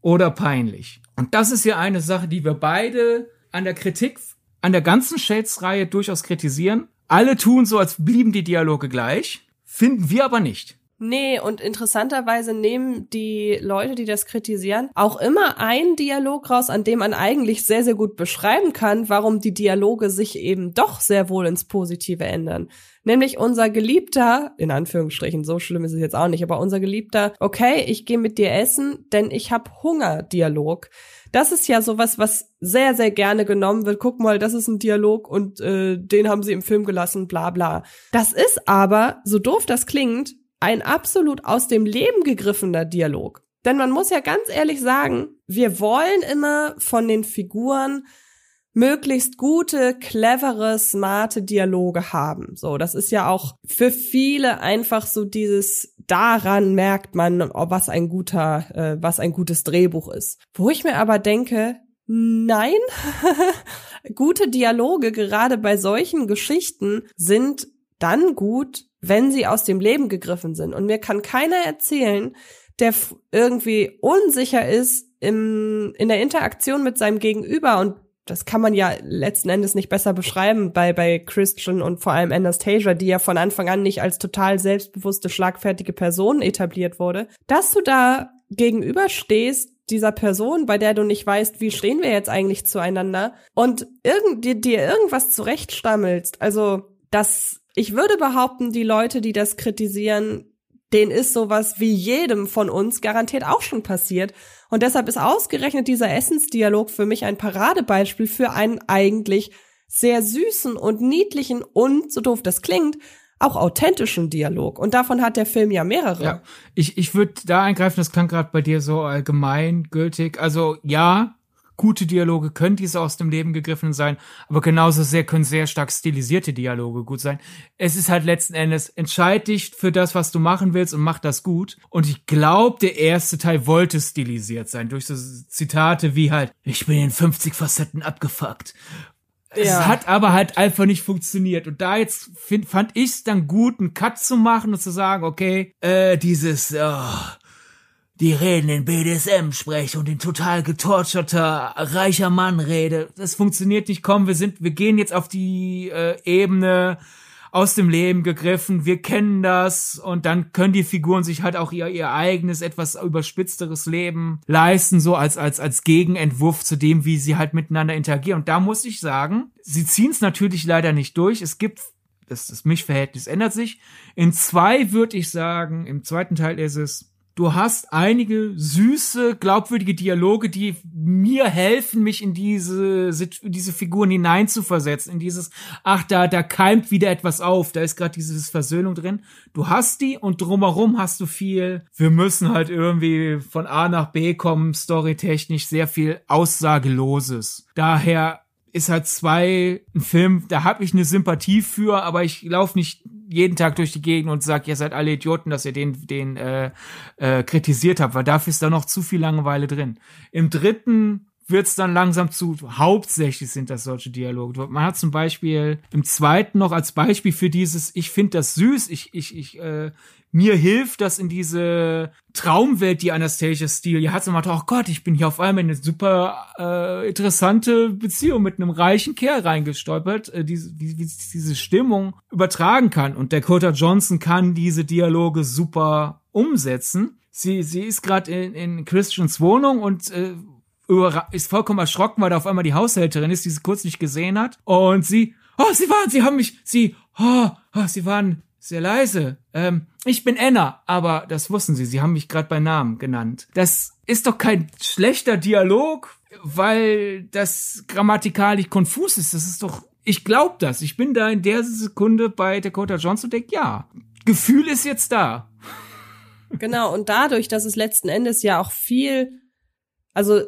oder peinlich. Und das ist ja eine Sache, die wir beide an der Kritik, an der ganzen Shades-Reihe durchaus kritisieren. Alle tun so, als blieben die Dialoge gleich, finden wir aber nicht. Nee, und interessanterweise nehmen die Leute, die das kritisieren, auch immer einen Dialog raus, an dem man eigentlich sehr, sehr gut beschreiben kann, warum die Dialoge sich eben doch sehr wohl ins Positive ändern. Nämlich unser Geliebter, in Anführungsstrichen, so schlimm ist es jetzt auch nicht, aber unser Geliebter, okay, ich gehe mit dir essen, denn ich hab Hunger, Dialog. Das ist ja sowas, was sehr, sehr gerne genommen wird. Guck mal, das ist ein Dialog und äh, den haben sie im Film gelassen, bla bla. Das ist aber, so doof das klingt, ein absolut aus dem Leben gegriffener Dialog. Denn man muss ja ganz ehrlich sagen, wir wollen immer von den Figuren möglichst gute, clevere, smarte Dialoge haben. So, das ist ja auch für viele einfach so dieses daran merkt man, was ein guter, äh, was ein gutes Drehbuch ist. Wo ich mir aber denke, nein, gute Dialoge gerade bei solchen Geschichten sind dann gut, wenn sie aus dem Leben gegriffen sind. Und mir kann keiner erzählen, der irgendwie unsicher ist im, in der Interaktion mit seinem Gegenüber und das kann man ja letzten Endes nicht besser beschreiben bei, bei Christian und vor allem Anastasia, die ja von Anfang an nicht als total selbstbewusste, schlagfertige Person etabliert wurde, dass du da gegenüberstehst dieser Person, bei der du nicht weißt, wie stehen wir jetzt eigentlich zueinander und irgend, dir, dir irgendwas zurechtstammelst. Also, das, ich würde behaupten, die Leute, die das kritisieren, denen ist sowas wie jedem von uns garantiert auch schon passiert. Und deshalb ist ausgerechnet dieser Essensdialog für mich ein Paradebeispiel für einen eigentlich sehr süßen und niedlichen und, so doof das klingt, auch authentischen Dialog. Und davon hat der Film ja mehrere. Ja, ich, ich würde da eingreifen, das klang gerade bei dir so allgemeingültig. Also ja, gute Dialoge können diese aus dem Leben gegriffen sein, aber genauso sehr können sehr stark stilisierte Dialoge gut sein. Es ist halt letzten Endes, entscheid dich für das, was du machen willst und mach das gut. Und ich glaube, der erste Teil wollte stilisiert sein, durch so Zitate wie halt, ich bin in 50 Facetten abgefuckt. Es ja. hat aber halt einfach nicht funktioniert. Und da jetzt find, fand ich es dann gut, einen Cut zu machen und zu sagen, okay, äh, dieses, oh, die reden in BDSM-Sprech und in total getorturter, reicher Mann rede. Das funktioniert nicht. Komm, wir sind, wir gehen jetzt auf die äh, Ebene aus dem Leben gegriffen. Wir kennen das und dann können die Figuren sich halt auch ihr, ihr eigenes, etwas überspitzteres Leben leisten, so als, als, als Gegenentwurf zu dem, wie sie halt miteinander interagieren. Und da muss ich sagen, sie ziehen es natürlich leider nicht durch. Es gibt das, das Mischverhältnis ändert sich. In zwei würde ich sagen, im zweiten Teil ist es, du hast einige süße, glaubwürdige Dialoge, die mir helfen, mich in diese, diese Figuren hineinzuversetzen, in dieses, ach, da, da keimt wieder etwas auf, da ist gerade dieses Versöhnung drin. Du hast die und drumherum hast du viel, wir müssen halt irgendwie von A nach B kommen, storytechnisch sehr viel Aussageloses. Daher ist halt zwei ein Film, da habe ich eine Sympathie für, aber ich laufe nicht jeden Tag durch die Gegend und sag, ihr seid alle Idioten, dass ihr den, den äh, äh, kritisiert habt, weil dafür ist da noch zu viel Langeweile drin. Im dritten wird's dann langsam zu, hauptsächlich sind das solche Dialoge. Man hat zum Beispiel im zweiten noch als Beispiel für dieses, ich finde das süß, ich, ich, ich, äh, mir hilft das in diese Traumwelt, die Anastasia Steele hier hat. Und man oh Gott, ich bin hier auf einmal in eine super äh, interessante Beziehung mit einem reichen Kerl reingestolpert, äh, diese, wie, wie diese Stimmung übertragen kann. Und Dakota Johnson kann diese Dialoge super umsetzen. Sie, sie ist gerade in, in Christians Wohnung und äh, ist vollkommen erschrocken, weil da auf einmal die Haushälterin ist, die sie kurz nicht gesehen hat. Und sie, oh, sie waren, sie haben mich, sie, oh, oh sie waren sehr leise. Ähm, ich bin Anna, aber das wussten Sie, Sie haben mich gerade bei Namen genannt. Das ist doch kein schlechter Dialog, weil das grammatikalisch konfus ist. Das ist doch, ich glaube das. Ich bin da in der Sekunde bei Dakota Johnson und denke, ja, Gefühl ist jetzt da. Genau, und dadurch, dass es letzten Endes ja auch viel, also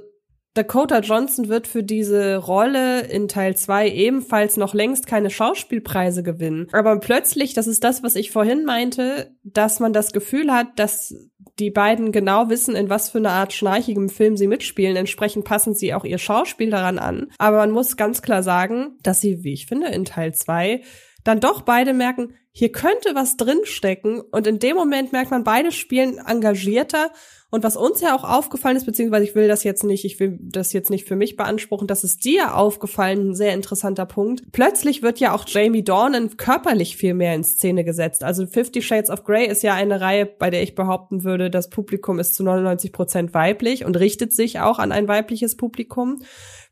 Dakota Johnson wird für diese Rolle in Teil 2 ebenfalls noch längst keine Schauspielpreise gewinnen. Aber plötzlich, das ist das, was ich vorhin meinte, dass man das Gefühl hat, dass die beiden genau wissen, in was für eine Art schnarchigem Film sie mitspielen. Entsprechend passen sie auch ihr Schauspiel daran an. Aber man muss ganz klar sagen, dass sie, wie ich finde, in Teil 2 dann doch beide merken, hier könnte was drinstecken. Und in dem Moment merkt man, beide spielen engagierter und was uns ja auch aufgefallen ist, beziehungsweise ich will das jetzt nicht, ich will das jetzt nicht für mich beanspruchen, das ist dir aufgefallen, ein sehr interessanter Punkt. Plötzlich wird ja auch Jamie Dornan körperlich viel mehr in Szene gesetzt. Also Fifty Shades of Grey ist ja eine Reihe, bei der ich behaupten würde, das Publikum ist zu 99 Prozent weiblich und richtet sich auch an ein weibliches Publikum,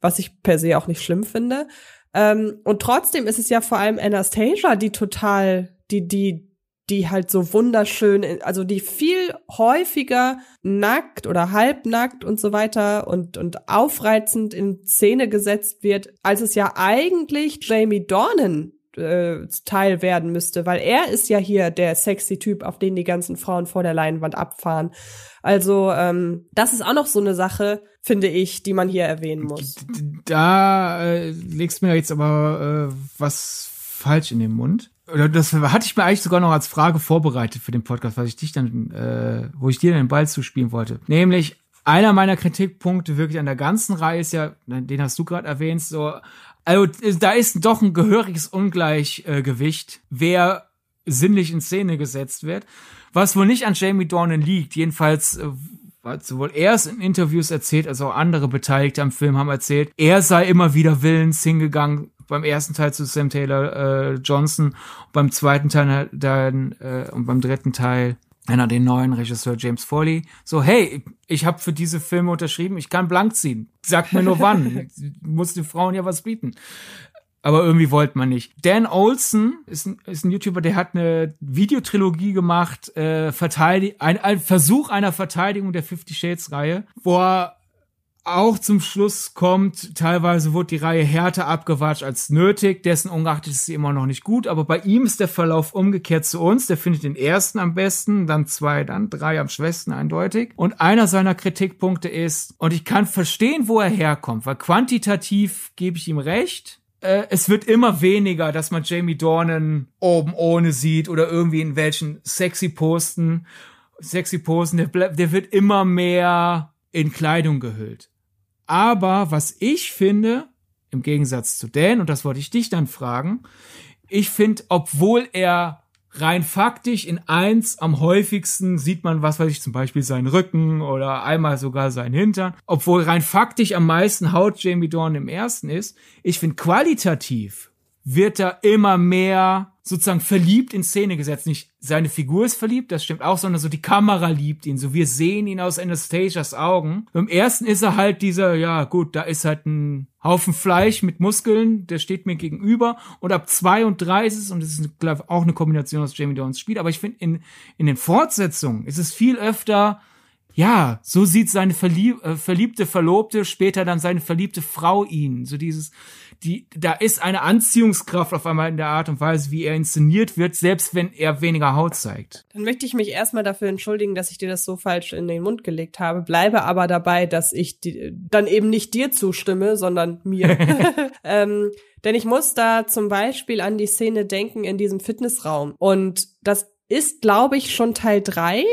was ich per se auch nicht schlimm finde. Ähm, und trotzdem ist es ja vor allem Anastasia, die total, die, die, die halt so wunderschön, also die viel häufiger nackt oder halbnackt und so weiter und, und aufreizend in Szene gesetzt wird, als es ja eigentlich Jamie Dornan äh, Teil werden müsste, weil er ist ja hier der sexy Typ, auf den die ganzen Frauen vor der Leinwand abfahren. Also ähm, das ist auch noch so eine Sache, finde ich, die man hier erwähnen muss. Da äh, legst du mir jetzt aber äh, was falsch in den Mund oder das hatte ich mir eigentlich sogar noch als Frage vorbereitet für den Podcast, was ich dich dann, äh, wo ich dir den Ball zuspielen wollte. Nämlich einer meiner Kritikpunkte wirklich an der ganzen Reihe ist ja, den hast du gerade erwähnt, so, also da ist doch ein gehöriges Ungleichgewicht, wer sinnlich in Szene gesetzt wird. Was wohl nicht an Jamie Dornan liegt, jedenfalls äh, sowohl er es in Interviews erzählt, als auch andere Beteiligte am Film haben erzählt, er sei immer wieder willens hingegangen, beim ersten Teil zu Sam Taylor äh, Johnson, beim zweiten Teil dann äh, und beim dritten Teil einer den neuen Regisseur James Foley. So, hey, ich habe für diese Filme unterschrieben, ich kann blank ziehen. Sag mir nur wann. muss den Frauen ja was bieten. Aber irgendwie wollte man nicht. Dan Olson ist ein, ist ein YouTuber, der hat eine Videotrilogie gemacht, äh, verteidig ein, ein Versuch einer Verteidigung der Fifty Shades Reihe, wo er auch zum Schluss kommt, teilweise wird die Reihe härter abgewatscht als nötig, dessen ungeachtet ist sie immer noch nicht gut, aber bei ihm ist der Verlauf umgekehrt zu uns, der findet den ersten am besten, dann zwei, dann drei am schwächsten eindeutig und einer seiner Kritikpunkte ist, und ich kann verstehen, wo er herkommt, weil quantitativ gebe ich ihm recht, äh, es wird immer weniger, dass man Jamie Dornan oben ohne sieht oder irgendwie in welchen sexy Posten, sexy Posten, der, der wird immer mehr in Kleidung gehüllt. Aber was ich finde, im Gegensatz zu Dan, und das wollte ich dich dann fragen, ich finde, obwohl er rein faktisch in eins am häufigsten sieht man, was weiß ich, zum Beispiel seinen Rücken oder einmal sogar seinen Hintern, obwohl rein faktisch am meisten Haut Jamie Dorn im ersten ist. Ich finde qualitativ wird er immer mehr sozusagen verliebt in Szene gesetzt. Nicht seine Figur ist verliebt, das stimmt auch, sondern so die Kamera liebt ihn. So wir sehen ihn aus Anastasias Augen. Im ersten ist er halt dieser, ja gut, da ist halt ein Haufen Fleisch mit Muskeln, der steht mir gegenüber. Und ab zwei und drei ist es, und das ist glaub, auch eine Kombination aus Jamie Dorns Spiel, aber ich finde, in, in den Fortsetzungen ist es viel öfter ja, so sieht seine verlieb äh, verliebte Verlobte, später dann seine verliebte Frau ihn. So dieses, die, da ist eine Anziehungskraft auf einmal in der Art und Weise, wie er inszeniert wird, selbst wenn er weniger Haut zeigt. Dann möchte ich mich erstmal dafür entschuldigen, dass ich dir das so falsch in den Mund gelegt habe, bleibe aber dabei, dass ich die, dann eben nicht dir zustimme, sondern mir. ähm, denn ich muss da zum Beispiel an die Szene denken in diesem Fitnessraum. Und das ist, glaube ich, schon Teil drei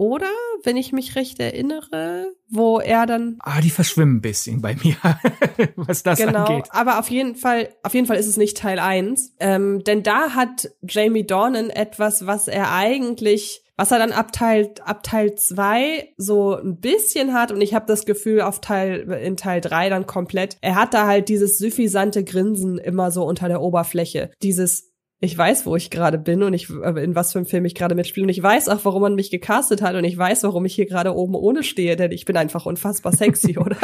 oder? Wenn ich mich recht erinnere, wo er dann. Ah, die verschwimmen ein bisschen bei mir, was das genau, angeht. Aber auf jeden Fall, auf jeden Fall ist es nicht Teil 1. Ähm, denn da hat Jamie Dornan etwas, was er eigentlich was er dann ab Teil, ab Teil 2 so ein bisschen hat und ich habe das Gefühl auf Teil in Teil 3 dann komplett. Er hat da halt dieses suffisante Grinsen immer so unter der Oberfläche. Dieses ich weiß, wo ich gerade bin und ich äh, in was für einem Film ich gerade mitspiele. Und ich weiß auch, warum man mich gecastet hat und ich weiß, warum ich hier gerade oben ohne stehe, denn ich bin einfach unfassbar sexy, oder?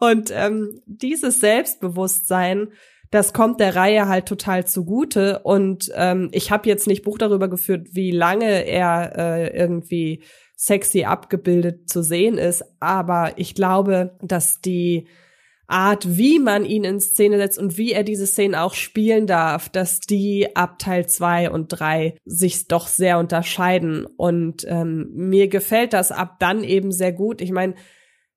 Und ähm, dieses Selbstbewusstsein, das kommt der Reihe halt total zugute. Und ähm, ich habe jetzt nicht Buch darüber geführt, wie lange er äh, irgendwie sexy abgebildet zu sehen ist, aber ich glaube, dass die Art, wie man ihn in Szene setzt und wie er diese Szenen auch spielen darf, dass die ab Teil zwei und drei sich doch sehr unterscheiden. Und ähm, mir gefällt das ab dann eben sehr gut. Ich meine,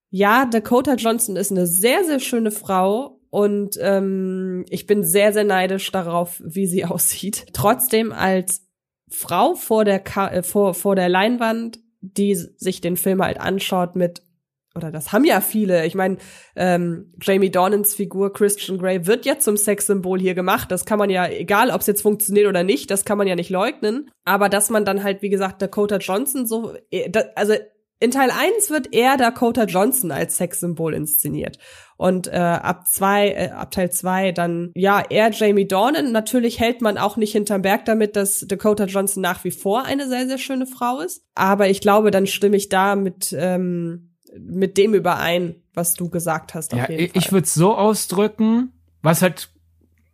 ja, Dakota Johnson ist eine sehr, sehr schöne Frau und ähm, ich bin sehr, sehr neidisch darauf, wie sie aussieht. Trotzdem als Frau vor der, Ka äh, vor, vor der Leinwand, die sich den Film halt anschaut mit oder das haben ja viele. Ich meine, ähm, Jamie Dornans Figur Christian Grey wird ja zum Sexsymbol hier gemacht. Das kann man ja, egal ob es jetzt funktioniert oder nicht, das kann man ja nicht leugnen. Aber dass man dann halt, wie gesagt, Dakota Johnson so, äh, also in Teil 1 wird er Dakota Johnson als Sexsymbol inszeniert. Und äh, ab zwei, äh, ab Teil 2 dann, ja, er Jamie Dornan. Natürlich hält man auch nicht hinterm Berg damit, dass Dakota Johnson nach wie vor eine sehr, sehr schöne Frau ist. Aber ich glaube, dann stimme ich da mit, ähm, mit dem überein, was du gesagt hast. ja, ich würde es so ausdrücken, was halt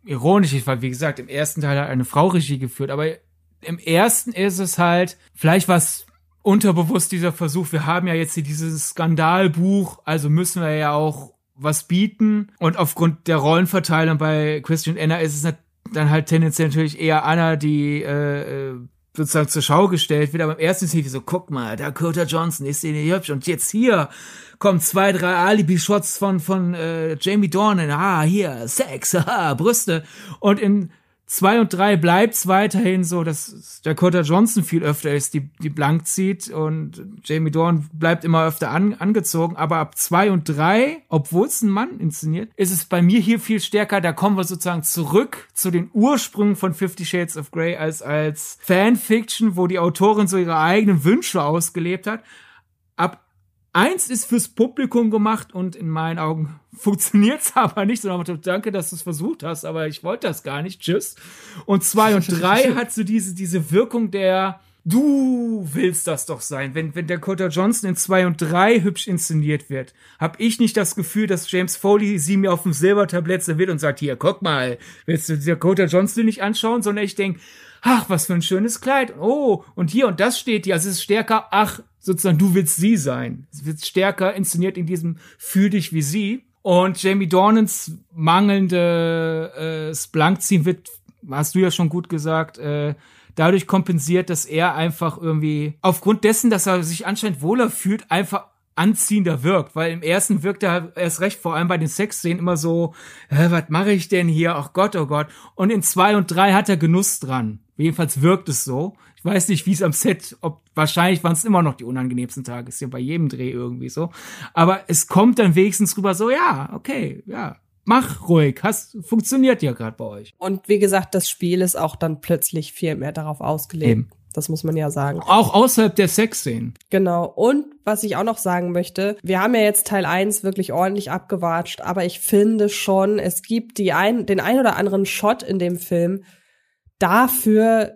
ironisch ist, weil wie gesagt, im ersten Teil hat eine Frau Regie geführt, aber im ersten ist es halt, vielleicht was unterbewusst dieser Versuch, wir haben ja jetzt hier dieses Skandalbuch, also müssen wir ja auch was bieten. Und aufgrund der Rollenverteilung bei Christian Anna ist es dann halt tendenziell natürlich eher Anna, die äh, äh sozusagen zur Schau gestellt wird, aber im ersten Szene so, guck mal, Dakota Johnson ist die hübsch und jetzt hier kommen zwei, drei Alibi-Shots von, von äh, Jamie Dornan, ah, hier, Sex, haha, Brüste. Und in Zwei und drei bleibt's weiterhin so, dass Dakota Johnson viel öfter ist, die, die blank zieht und Jamie Dorn bleibt immer öfter an, angezogen. Aber ab zwei und drei, obwohl es ein Mann inszeniert, ist es bei mir hier viel stärker. Da kommen wir sozusagen zurück zu den Ursprüngen von Fifty Shades of Grey als, als Fanfiction, wo die Autorin so ihre eigenen Wünsche ausgelebt hat. Eins ist fürs Publikum gemacht und in meinen Augen funktioniert's aber nicht. Sondern danke, dass du es versucht hast, aber ich wollte das gar nicht. Tschüss. Und zwei und drei hat so diese, diese Wirkung der, du willst das doch sein. Wenn, wenn der Dakota Johnson in zwei und drei hübsch inszeniert wird, habe ich nicht das Gefühl, dass James Foley sie mir auf dem Silbertablett serviert und sagt, hier, guck mal, willst du Dakota Johnson nicht anschauen? Sondern ich denk, ach, was für ein schönes Kleid. Oh, und hier und das steht hier. Also es ist stärker, ach, sozusagen, du willst sie sein. Es wird stärker inszeniert in diesem Fühl dich wie sie. Und Jamie Dornans mangelnde äh, Splankziehen wird, hast du ja schon gut gesagt, äh, dadurch kompensiert, dass er einfach irgendwie aufgrund dessen, dass er sich anscheinend wohler fühlt, einfach anziehender wirkt, weil im ersten wirkt er erst recht, vor allem bei den Sexszenen immer so, äh, was mache ich denn hier? Ach Gott, oh Gott. Und in zwei und drei hat er Genuss dran. Jedenfalls wirkt es so. Weiß nicht, wie es am Set, ob wahrscheinlich waren es immer noch die unangenehmsten Tage, ist ja bei jedem Dreh irgendwie so. Aber es kommt dann wenigstens rüber so, ja, okay, ja, mach ruhig, hast funktioniert ja gerade bei euch. Und wie gesagt, das Spiel ist auch dann plötzlich viel mehr darauf ausgelegt. Eben. Das muss man ja sagen. Auch außerhalb der Sexszenen. Genau. Und was ich auch noch sagen möchte, wir haben ja jetzt Teil 1 wirklich ordentlich abgewatscht, aber ich finde schon, es gibt die ein, den ein oder anderen Shot in dem Film dafür,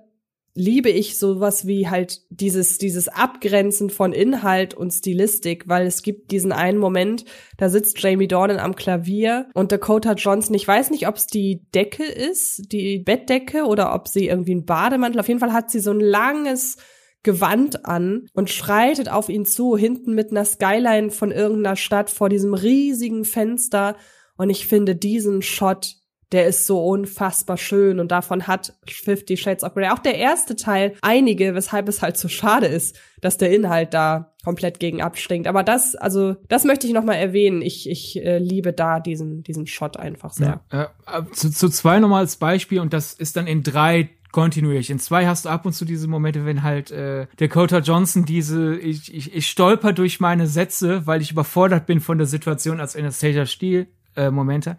liebe ich sowas wie halt dieses, dieses Abgrenzen von Inhalt und Stilistik, weil es gibt diesen einen Moment, da sitzt Jamie Dornan am Klavier und Dakota Johnson, ich weiß nicht, ob es die Decke ist, die Bettdecke oder ob sie irgendwie ein Bademantel, auf jeden Fall hat sie so ein langes Gewand an und schreitet auf ihn zu, hinten mit einer Skyline von irgendeiner Stadt vor diesem riesigen Fenster. Und ich finde diesen Shot der ist so unfassbar schön und davon hat Fifty Shades of Grey, auch der erste Teil, einige, weshalb es halt so schade ist, dass der Inhalt da komplett gegen abstinkt. Aber das, also, das möchte ich noch mal erwähnen. Ich, ich äh, liebe da diesen, diesen Shot einfach sehr. Ja, äh, zu, zu zwei nochmal als Beispiel und das ist dann in drei kontinuierlich. In zwei hast du ab und zu diese Momente, wenn halt äh, Dakota Johnson diese, ich, ich, ich stolper durch meine Sätze, weil ich überfordert bin von der Situation als Anastasia Steele äh, Momente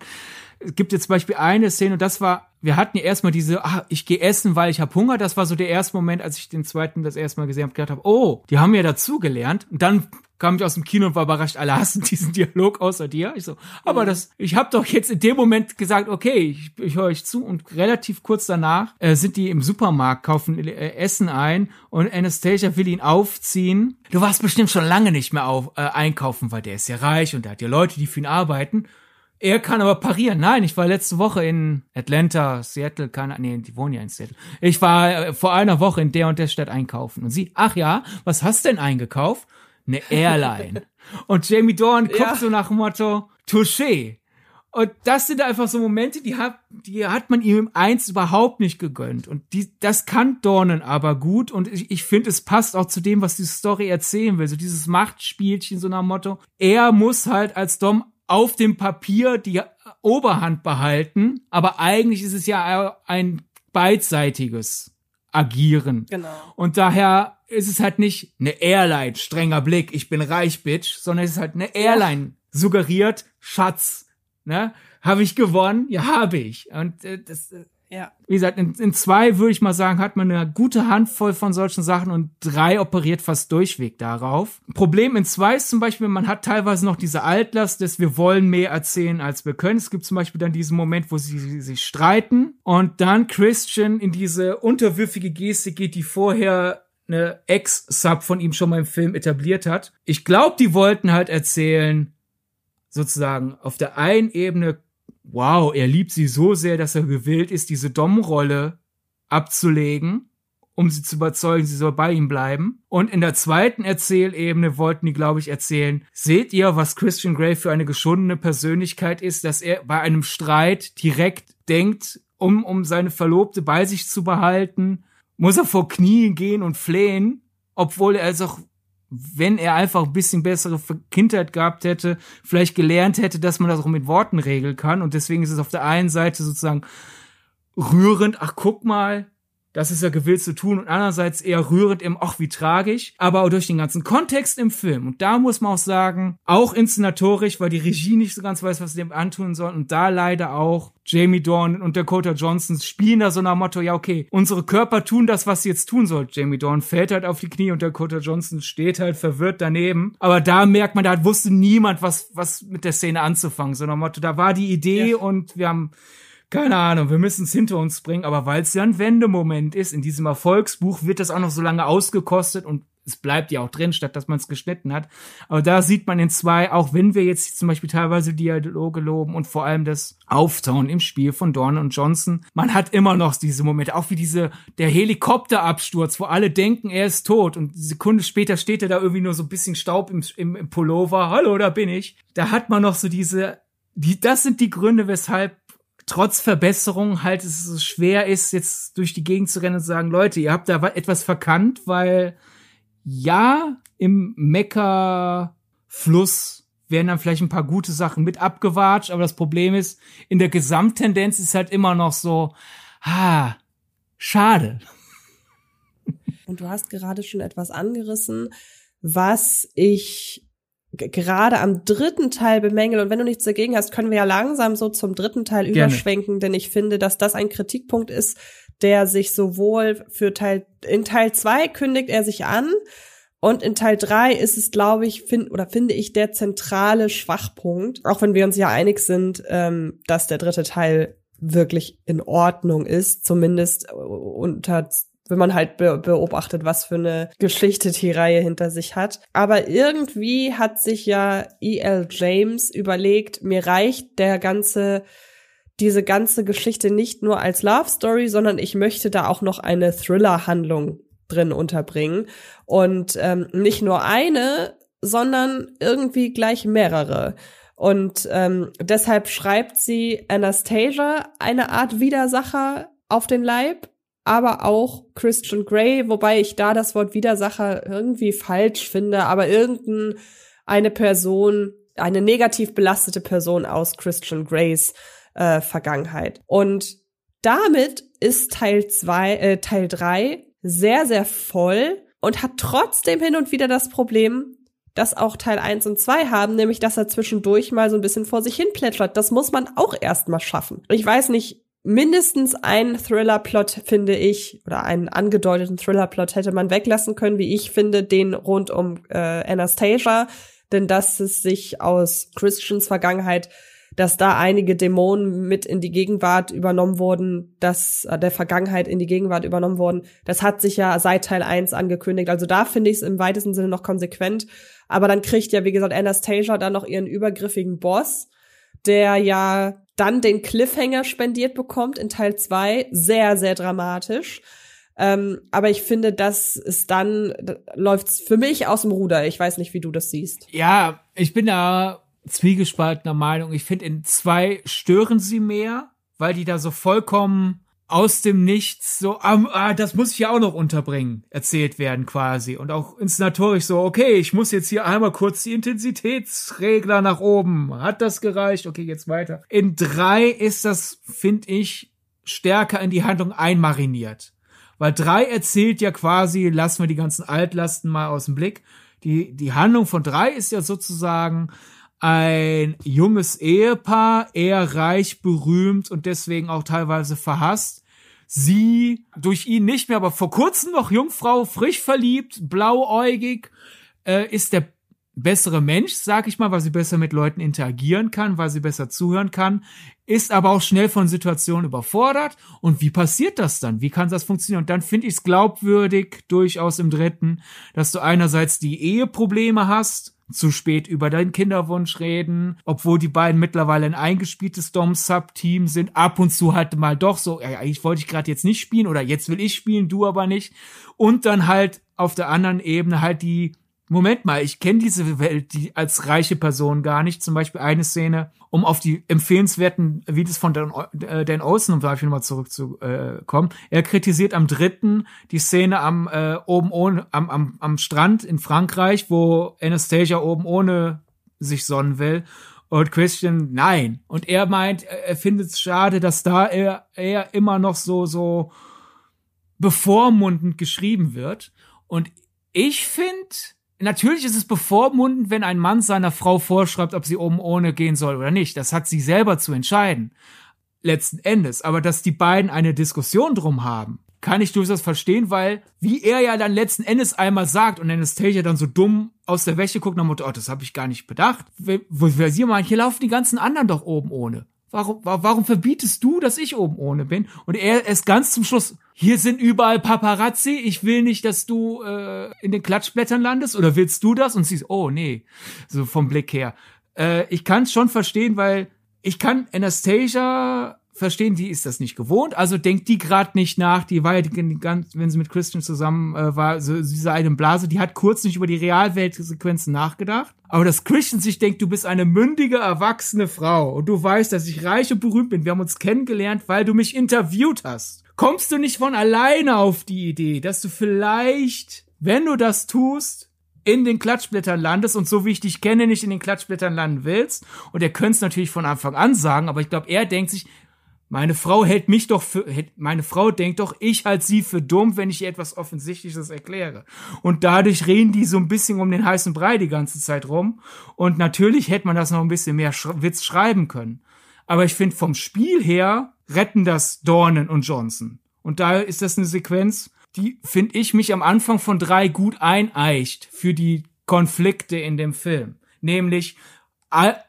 es gibt jetzt zum Beispiel eine Szene und das war, wir hatten ja erstmal diese, ah, ich gehe essen, weil ich habe Hunger. Das war so der erste Moment, als ich den zweiten das erste Mal gesehen habe, gedacht habe, oh, die haben ja dazu gelernt. Und dann kam ich aus dem Kino und war überrascht, alle hassen diesen Dialog außer dir. Ich so, aber mhm. das, ich habe doch jetzt in dem Moment gesagt, okay, ich, ich höre euch zu und relativ kurz danach äh, sind die im Supermarkt, kaufen äh, Essen ein und Anastasia will ihn aufziehen. Du warst bestimmt schon lange nicht mehr auf, äh, einkaufen, weil der ist ja reich und der hat ja Leute, die für ihn arbeiten. Er kann aber parieren. Nein, ich war letzte Woche in Atlanta, Seattle, keine, nee, die wohnen ja in Seattle. Ich war äh, vor einer Woche in der und der Stadt einkaufen. Und sie, ach ja, was hast denn eingekauft? Eine Airline. und Jamie Dorn guckt ja. so nach dem Motto, Touché. Und das sind einfach so Momente, die hat, die hat man ihm im Eins überhaupt nicht gegönnt. Und die, das kann Dornen aber gut. Und ich, ich finde, es passt auch zu dem, was die Story erzählen will. So dieses Machtspielchen, so nach dem Motto. Er muss halt als Dom auf dem Papier die Oberhand behalten, aber eigentlich ist es ja ein beidseitiges Agieren. Genau. Und daher ist es halt nicht eine Airline, strenger Blick, ich bin reich, Bitch, sondern es ist halt eine Airline, suggeriert, Schatz, ne? Habe ich gewonnen? Ja, habe ich. Und äh, das, äh, ja. Wie gesagt, in, in zwei würde ich mal sagen, hat man eine gute Handvoll von solchen Sachen und drei operiert fast durchweg darauf. Problem in zwei ist zum Beispiel, man hat teilweise noch diese Altlast, dass wir wollen mehr erzählen, als wir können. Es gibt zum Beispiel dann diesen Moment, wo sie sich streiten und dann Christian in diese unterwürfige Geste geht, die vorher eine Ex-Sub von ihm schon mal im Film etabliert hat. Ich glaube, die wollten halt erzählen, sozusagen auf der einen Ebene wow, er liebt sie so sehr, dass er gewillt ist, diese Dom-Rolle abzulegen, um sie zu überzeugen, sie soll bei ihm bleiben. Und in der zweiten Erzählebene wollten die, glaube ich, erzählen, seht ihr, was Christian Grey für eine geschundene Persönlichkeit ist, dass er bei einem Streit direkt denkt, um, um seine Verlobte bei sich zu behalten, muss er vor Knien gehen und flehen, obwohl er es auch wenn er einfach ein bisschen bessere Kindheit gehabt hätte, vielleicht gelernt hätte, dass man das auch mit Worten regeln kann. Und deswegen ist es auf der einen Seite sozusagen rührend, ach guck mal, das ist ja gewillt zu tun und andererseits eher rührend im, ach wie tragisch, aber auch durch den ganzen Kontext im Film. Und da muss man auch sagen, auch inszenatorisch, weil die Regie nicht so ganz weiß, was sie dem antun soll und da leider auch Jamie Dorn und Dakota Johnson spielen da so nach Motto, ja okay, unsere Körper tun das, was sie jetzt tun soll. Jamie Dorn fällt halt auf die Knie und Dakota Johnson steht halt verwirrt daneben. Aber da merkt man, da wusste niemand, was, was mit der Szene anzufangen. So nach Motto, da war die Idee ja. und wir haben keine Ahnung, wir müssen es hinter uns bringen, aber weil es ja ein Wendemoment ist, in diesem Erfolgsbuch wird das auch noch so lange ausgekostet und es bleibt ja auch drin, statt dass man es geschnitten hat. Aber da sieht man in zwei, auch wenn wir jetzt zum Beispiel teilweise Dialoge loben und vor allem das Auftauen im Spiel von Dorn und Johnson, man hat immer noch diese Momente, auch wie diese, der Helikopterabsturz, wo alle denken, er ist tot und eine Sekunde später steht er da irgendwie nur so ein bisschen Staub im, im, im Pullover, hallo, da bin ich. Da hat man noch so diese, die, das sind die Gründe, weshalb trotz Verbesserung halt es schwer ist, jetzt durch die Gegend zu rennen und zu sagen, Leute, ihr habt da etwas verkannt, weil ja, im Mecker-Fluss werden dann vielleicht ein paar gute Sachen mit abgewatscht, aber das Problem ist, in der Gesamttendenz ist halt immer noch so, ha, schade. Und du hast gerade schon etwas angerissen, was ich gerade am dritten Teil bemängel. Und wenn du nichts dagegen hast, können wir ja langsam so zum dritten Teil Gerne. überschwenken, denn ich finde, dass das ein Kritikpunkt ist, der sich sowohl für Teil, in Teil zwei kündigt er sich an, und in Teil drei ist es, glaube ich, find, oder finde ich, der zentrale Schwachpunkt, auch wenn wir uns ja einig sind, ähm, dass der dritte Teil wirklich in Ordnung ist, zumindest unter wenn man halt be beobachtet, was für eine Geschichte die Reihe hinter sich hat. Aber irgendwie hat sich ja E.L. James überlegt, mir reicht der ganze diese ganze Geschichte nicht nur als Love Story, sondern ich möchte da auch noch eine Thriller-Handlung drin unterbringen. Und ähm, nicht nur eine, sondern irgendwie gleich mehrere. Und ähm, deshalb schreibt sie Anastasia eine Art Widersacher auf den Leib aber auch Christian Grey, wobei ich da das Wort Widersacher irgendwie falsch finde, aber irgendeine Person, eine negativ belastete Person aus Christian Greys äh, Vergangenheit. Und damit ist Teil zwei, äh, Teil drei sehr, sehr voll und hat trotzdem hin und wieder das Problem, dass auch Teil 1 und 2 haben, nämlich dass er zwischendurch mal so ein bisschen vor sich hin plätschert. Das muss man auch erstmal schaffen. Ich weiß nicht, mindestens einen Thriller-Plot, finde ich, oder einen angedeuteten Thriller-Plot hätte man weglassen können, wie ich finde, den rund um äh, Anastasia, denn dass es sich aus Christians Vergangenheit, dass da einige Dämonen mit in die Gegenwart übernommen wurden, dass äh, der Vergangenheit in die Gegenwart übernommen wurden, das hat sich ja seit Teil 1 angekündigt. Also da finde ich es im weitesten Sinne noch konsequent. Aber dann kriegt ja, wie gesagt, Anastasia dann noch ihren übergriffigen Boss, der ja dann den Cliffhanger spendiert bekommt in Teil 2. Sehr, sehr dramatisch. Ähm, aber ich finde, das ist dann, läuft's für mich aus dem Ruder. Ich weiß nicht, wie du das siehst. Ja, ich bin da zwiegespaltener Meinung. Ich finde, in zwei stören sie mehr, weil die da so vollkommen aus dem Nichts so, ah, das muss ich ja auch noch unterbringen, erzählt werden quasi. Und auch inszenatorisch so, okay, ich muss jetzt hier einmal kurz die Intensitätsregler nach oben. Hat das gereicht? Okay, jetzt weiter. In drei ist das, finde ich, stärker in die Handlung einmariniert. Weil drei erzählt ja quasi, lassen wir die ganzen Altlasten mal aus dem Blick. Die, die Handlung von drei ist ja sozusagen, ein junges Ehepaar, eher reich, berühmt und deswegen auch teilweise verhasst, sie durch ihn nicht mehr, aber vor kurzem noch Jungfrau, frisch verliebt, blauäugig, äh, ist der bessere Mensch, sag ich mal, weil sie besser mit Leuten interagieren kann, weil sie besser zuhören kann, ist aber auch schnell von Situationen überfordert. Und wie passiert das dann? Wie kann das funktionieren? Und dann finde ich es glaubwürdig, durchaus im dritten, dass du einerseits die Eheprobleme hast, zu spät über deinen Kinderwunsch reden, obwohl die beiden mittlerweile ein eingespieltes Dom-Sub-Team sind. Ab und zu halt mal doch so, ja, ich wollte ich gerade jetzt nicht spielen oder jetzt will ich spielen, du aber nicht. Und dann halt auf der anderen Ebene halt die Moment mal, ich kenne diese Welt die als reiche Person gar nicht. Zum Beispiel eine Szene, um auf die empfehlenswerten Videos von Dan, äh, Dan Olsen, um dafür nochmal zurückzukommen. Er kritisiert am dritten die Szene am äh, oben ohne, am, am, am Strand in Frankreich, wo Anastasia oben ohne sich sonnen will Und Christian, nein. Und er meint, er findet es schade, dass da er, er immer noch so, so bevormundend geschrieben wird. Und ich finde, natürlich ist es bevormundend, wenn ein Mann seiner Frau vorschreibt, ob sie oben ohne gehen soll oder nicht. Das hat sie selber zu entscheiden. Letzten Endes. Aber dass die beiden eine Diskussion drum haben, kann ich durchaus verstehen, weil, wie er ja dann letzten Endes einmal sagt und Anastasia dann so dumm aus der Wäsche guckt nach Motto, oh, das habe ich gar nicht bedacht. Wo wir sie mal, hier laufen die ganzen anderen doch oben ohne. Warum, warum verbietest du, dass ich oben ohne bin? Und er ist ganz zum Schluss, hier sind überall Paparazzi, ich will nicht, dass du äh, in den Klatschblättern landest, oder willst du das? Und sie ist, oh nee, so vom Blick her. Äh, ich kann es schon verstehen, weil ich kann Anastasia verstehen, die ist das nicht gewohnt, also denkt die gerade nicht nach, die war ja die, ganz, wenn sie mit Christian zusammen äh, war, so diese eine Blase, die hat kurz nicht über die Realweltsequenzen nachgedacht. Aber dass Christian sich denkt, du bist eine mündige, erwachsene Frau und du weißt, dass ich reich und berühmt bin, wir haben uns kennengelernt, weil du mich interviewt hast. Kommst du nicht von alleine auf die Idee, dass du vielleicht, wenn du das tust, in den Klatschblättern landest und so wie ich dich kenne, nicht in den Klatschblättern landen willst. Und er könnte es natürlich von Anfang an sagen, aber ich glaube, er denkt sich, meine Frau hält mich doch für, meine Frau denkt doch, ich halte sie für dumm, wenn ich ihr etwas Offensichtliches erkläre. Und dadurch reden die so ein bisschen um den heißen Brei die ganze Zeit rum. Und natürlich hätte man das noch ein bisschen mehr Sch Witz schreiben können. Aber ich finde, vom Spiel her retten das Dornen und Johnson. Und da ist das eine Sequenz, die, finde ich, mich am Anfang von drei gut eineicht für die Konflikte in dem Film. Nämlich,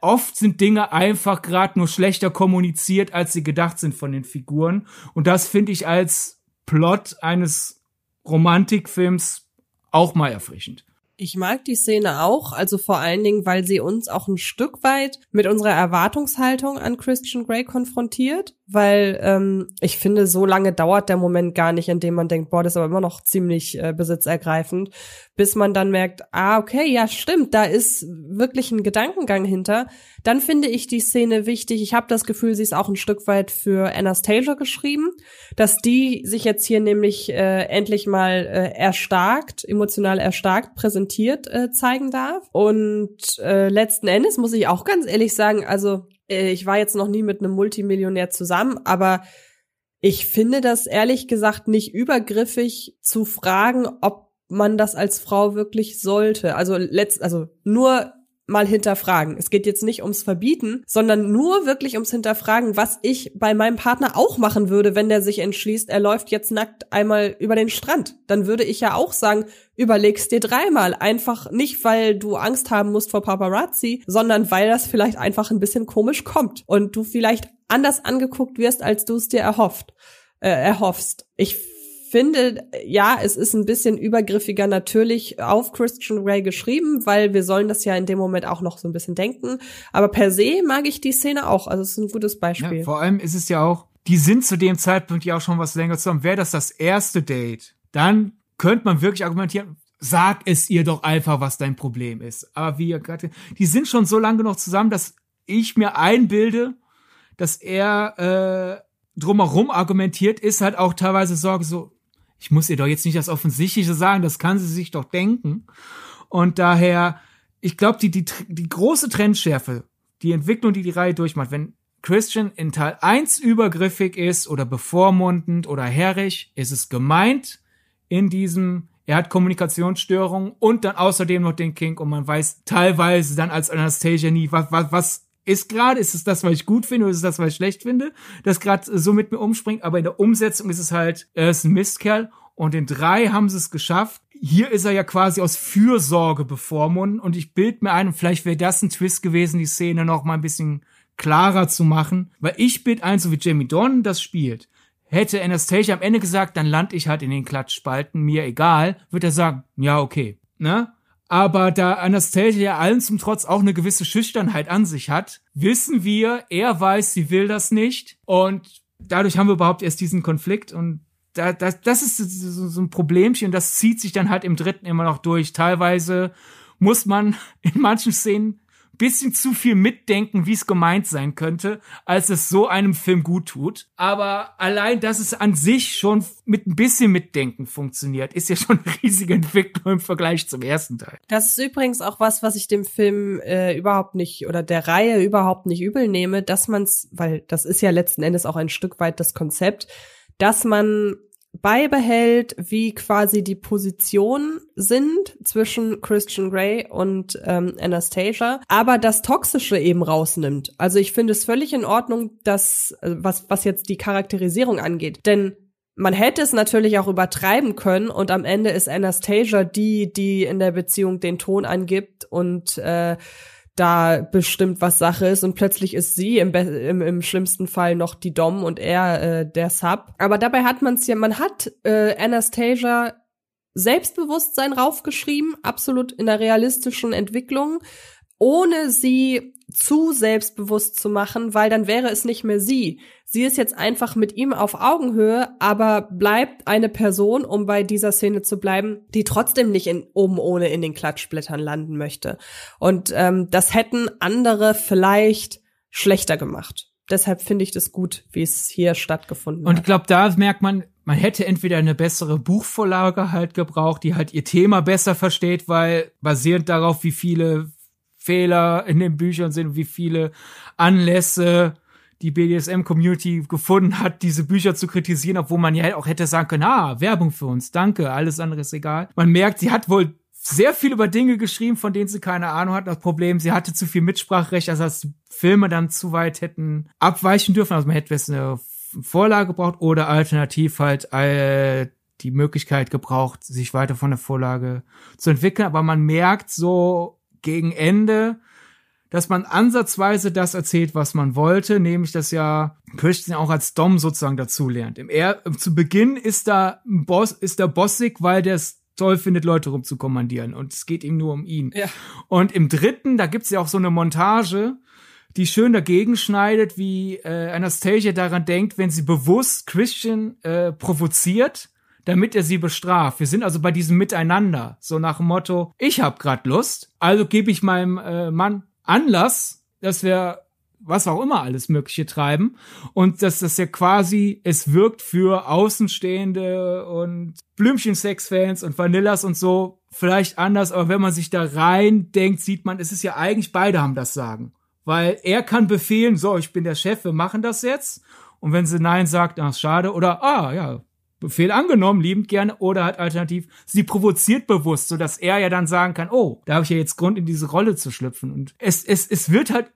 oft sind Dinge einfach gerade nur schlechter kommuniziert, als sie gedacht sind von den Figuren. Und das finde ich als Plot eines Romantikfilms auch mal erfrischend. Ich mag die Szene auch, also vor allen Dingen, weil sie uns auch ein Stück weit mit unserer Erwartungshaltung an Christian Grey konfrontiert, weil ähm, ich finde, so lange dauert der Moment gar nicht, in dem man denkt, boah, das ist aber immer noch ziemlich äh, besitzergreifend, bis man dann merkt, ah, okay, ja, stimmt, da ist wirklich ein Gedankengang hinter. Dann finde ich die Szene wichtig. Ich habe das Gefühl, sie ist auch ein Stück weit für Anastasia geschrieben, dass die sich jetzt hier nämlich äh, endlich mal äh, erstarkt, emotional erstarkt präsentiert äh, zeigen darf. Und äh, letzten Endes muss ich auch ganz ehrlich sagen, also ich war jetzt noch nie mit einem Multimillionär zusammen, aber ich finde das ehrlich gesagt nicht übergriffig zu fragen, ob man das als Frau wirklich sollte. Also letzt, also nur mal hinterfragen. Es geht jetzt nicht ums Verbieten, sondern nur wirklich ums Hinterfragen, was ich bei meinem Partner auch machen würde, wenn der sich entschließt, er läuft jetzt nackt einmal über den Strand. Dann würde ich ja auch sagen, überlegst dir dreimal. Einfach nicht, weil du Angst haben musst vor Paparazzi, sondern weil das vielleicht einfach ein bisschen komisch kommt und du vielleicht anders angeguckt wirst, als du es dir erhofft, äh, erhoffst. Ich finde, ja, es ist ein bisschen übergriffiger natürlich auf Christian Grey geschrieben, weil wir sollen das ja in dem Moment auch noch so ein bisschen denken. Aber per se mag ich die Szene auch. Also es ist ein gutes Beispiel. Ja, vor allem ist es ja auch, die sind zu dem Zeitpunkt ja auch schon was länger zusammen. Wäre das das erste Date, dann könnte man wirklich argumentieren, sag es ihr doch einfach, was dein Problem ist. Aber wie gerade, die sind schon so lange noch zusammen, dass ich mir einbilde, dass er äh, drumherum argumentiert, ist halt auch teilweise Sorge so, ich muss ihr doch jetzt nicht das Offensichtliche sagen, das kann sie sich doch denken. Und daher, ich glaube, die, die, die große Trendschärfe, die Entwicklung, die die Reihe durchmacht, wenn Christian in Teil 1 übergriffig ist oder bevormundend oder herrig, ist es gemeint in diesem, er hat Kommunikationsstörungen und dann außerdem noch den Kink und man weiß teilweise dann als Anastasia nie, was, was, was ist gerade, ist es das, was ich gut finde oder ist es das, was ich schlecht finde, das gerade so mit mir umspringt, aber in der Umsetzung ist es halt, er ist ein Mistkerl. Und in drei haben sie es geschafft. Hier ist er ja quasi aus Fürsorge bevormunden. Und ich bild mir ein, vielleicht wäre das ein Twist gewesen, die Szene noch mal ein bisschen klarer zu machen, weil ich bild ein, so wie Jamie Dornan das spielt, hätte Anastasia am Ende gesagt, dann land ich halt in den Klatschspalten, mir egal, wird er sagen, ja, okay, ne? Aber da Anastasia ja allen zum Trotz auch eine gewisse Schüchternheit an sich hat, wissen wir, er weiß, sie will das nicht. Und dadurch haben wir überhaupt erst diesen Konflikt. Und da, das, das ist so ein Problemchen. Und das zieht sich dann halt im dritten immer noch durch. Teilweise muss man in manchen Szenen bisschen zu viel mitdenken, wie es gemeint sein könnte, als es so einem Film gut tut. Aber allein, dass es an sich schon mit ein bisschen Mitdenken funktioniert, ist ja schon eine riesige Entwicklung im Vergleich zum ersten Teil. Das ist übrigens auch was, was ich dem Film äh, überhaupt nicht oder der Reihe überhaupt nicht übel nehme, dass man's, weil das ist ja letzten Endes auch ein Stück weit das Konzept, dass man beibehält, wie quasi die Positionen sind zwischen Christian Grey und ähm, Anastasia, aber das Toxische eben rausnimmt. Also ich finde es völlig in Ordnung, dass, äh, was, was jetzt die Charakterisierung angeht. Denn man hätte es natürlich auch übertreiben können und am Ende ist Anastasia die, die in der Beziehung den Ton angibt und äh, da bestimmt, was Sache ist und plötzlich ist sie im, im, im schlimmsten Fall noch die Dom und er äh, der Sub. Aber dabei hat man es ja, man hat äh, Anastasia Selbstbewusstsein raufgeschrieben, absolut in der realistischen Entwicklung, ohne sie zu selbstbewusst zu machen, weil dann wäre es nicht mehr sie. Sie ist jetzt einfach mit ihm auf Augenhöhe, aber bleibt eine Person, um bei dieser Szene zu bleiben, die trotzdem nicht in, oben ohne in den Klatschblättern landen möchte. Und ähm, das hätten andere vielleicht schlechter gemacht. Deshalb finde ich das gut, wie es hier stattgefunden Und hat. Und ich glaube, da merkt man, man hätte entweder eine bessere Buchvorlage halt gebraucht, die halt ihr Thema besser versteht, weil basierend darauf, wie viele Fehler in den Büchern sind, wie viele Anlässe die BDSM-Community gefunden hat, diese Bücher zu kritisieren, obwohl man ja auch hätte sagen können, ah, Werbung für uns, danke, alles andere ist egal. Man merkt, sie hat wohl sehr viel über Dinge geschrieben, von denen sie keine Ahnung hat. Das Problem, sie hatte zu viel Mitspracherecht, also dass Filme dann zu weit hätten abweichen dürfen. Also man hätte jetzt eine Vorlage gebraucht oder alternativ halt äh, die Möglichkeit gebraucht, sich weiter von der Vorlage zu entwickeln. Aber man merkt so gegen Ende, dass man ansatzweise das erzählt, was man wollte, nämlich dass ja Christian auch als Dom sozusagen dazulernt. Im er zu Beginn ist da ein Boss, ist der bossig, weil der es toll findet, Leute rumzukommandieren und es geht ihm nur um ihn. Ja. Und im dritten, da gibt's ja auch so eine Montage, die schön dagegen schneidet, wie äh, Anastasia daran denkt, wenn sie bewusst Christian äh, provoziert, damit er sie bestraft. Wir sind also bei diesem Miteinander, so nach dem Motto, ich hab grad Lust, also gebe ich meinem äh, Mann Anlass, dass wir was auch immer alles Mögliche treiben. Und dass das ja quasi es wirkt für Außenstehende und Blümchen-Sex-Fans und Vanillas und so vielleicht anders, aber wenn man sich da rein denkt, sieht man, es ist ja eigentlich beide haben das Sagen, weil er kann befehlen, so, ich bin der Chef, wir machen das jetzt. Und wenn sie nein sagt, ach schade. Oder ah ja, Befehl angenommen, liebend gerne, oder halt alternativ, sie provoziert bewusst, so dass er ja dann sagen kann, oh, da habe ich ja jetzt Grund, in diese Rolle zu schlüpfen. Und es, es, es wird halt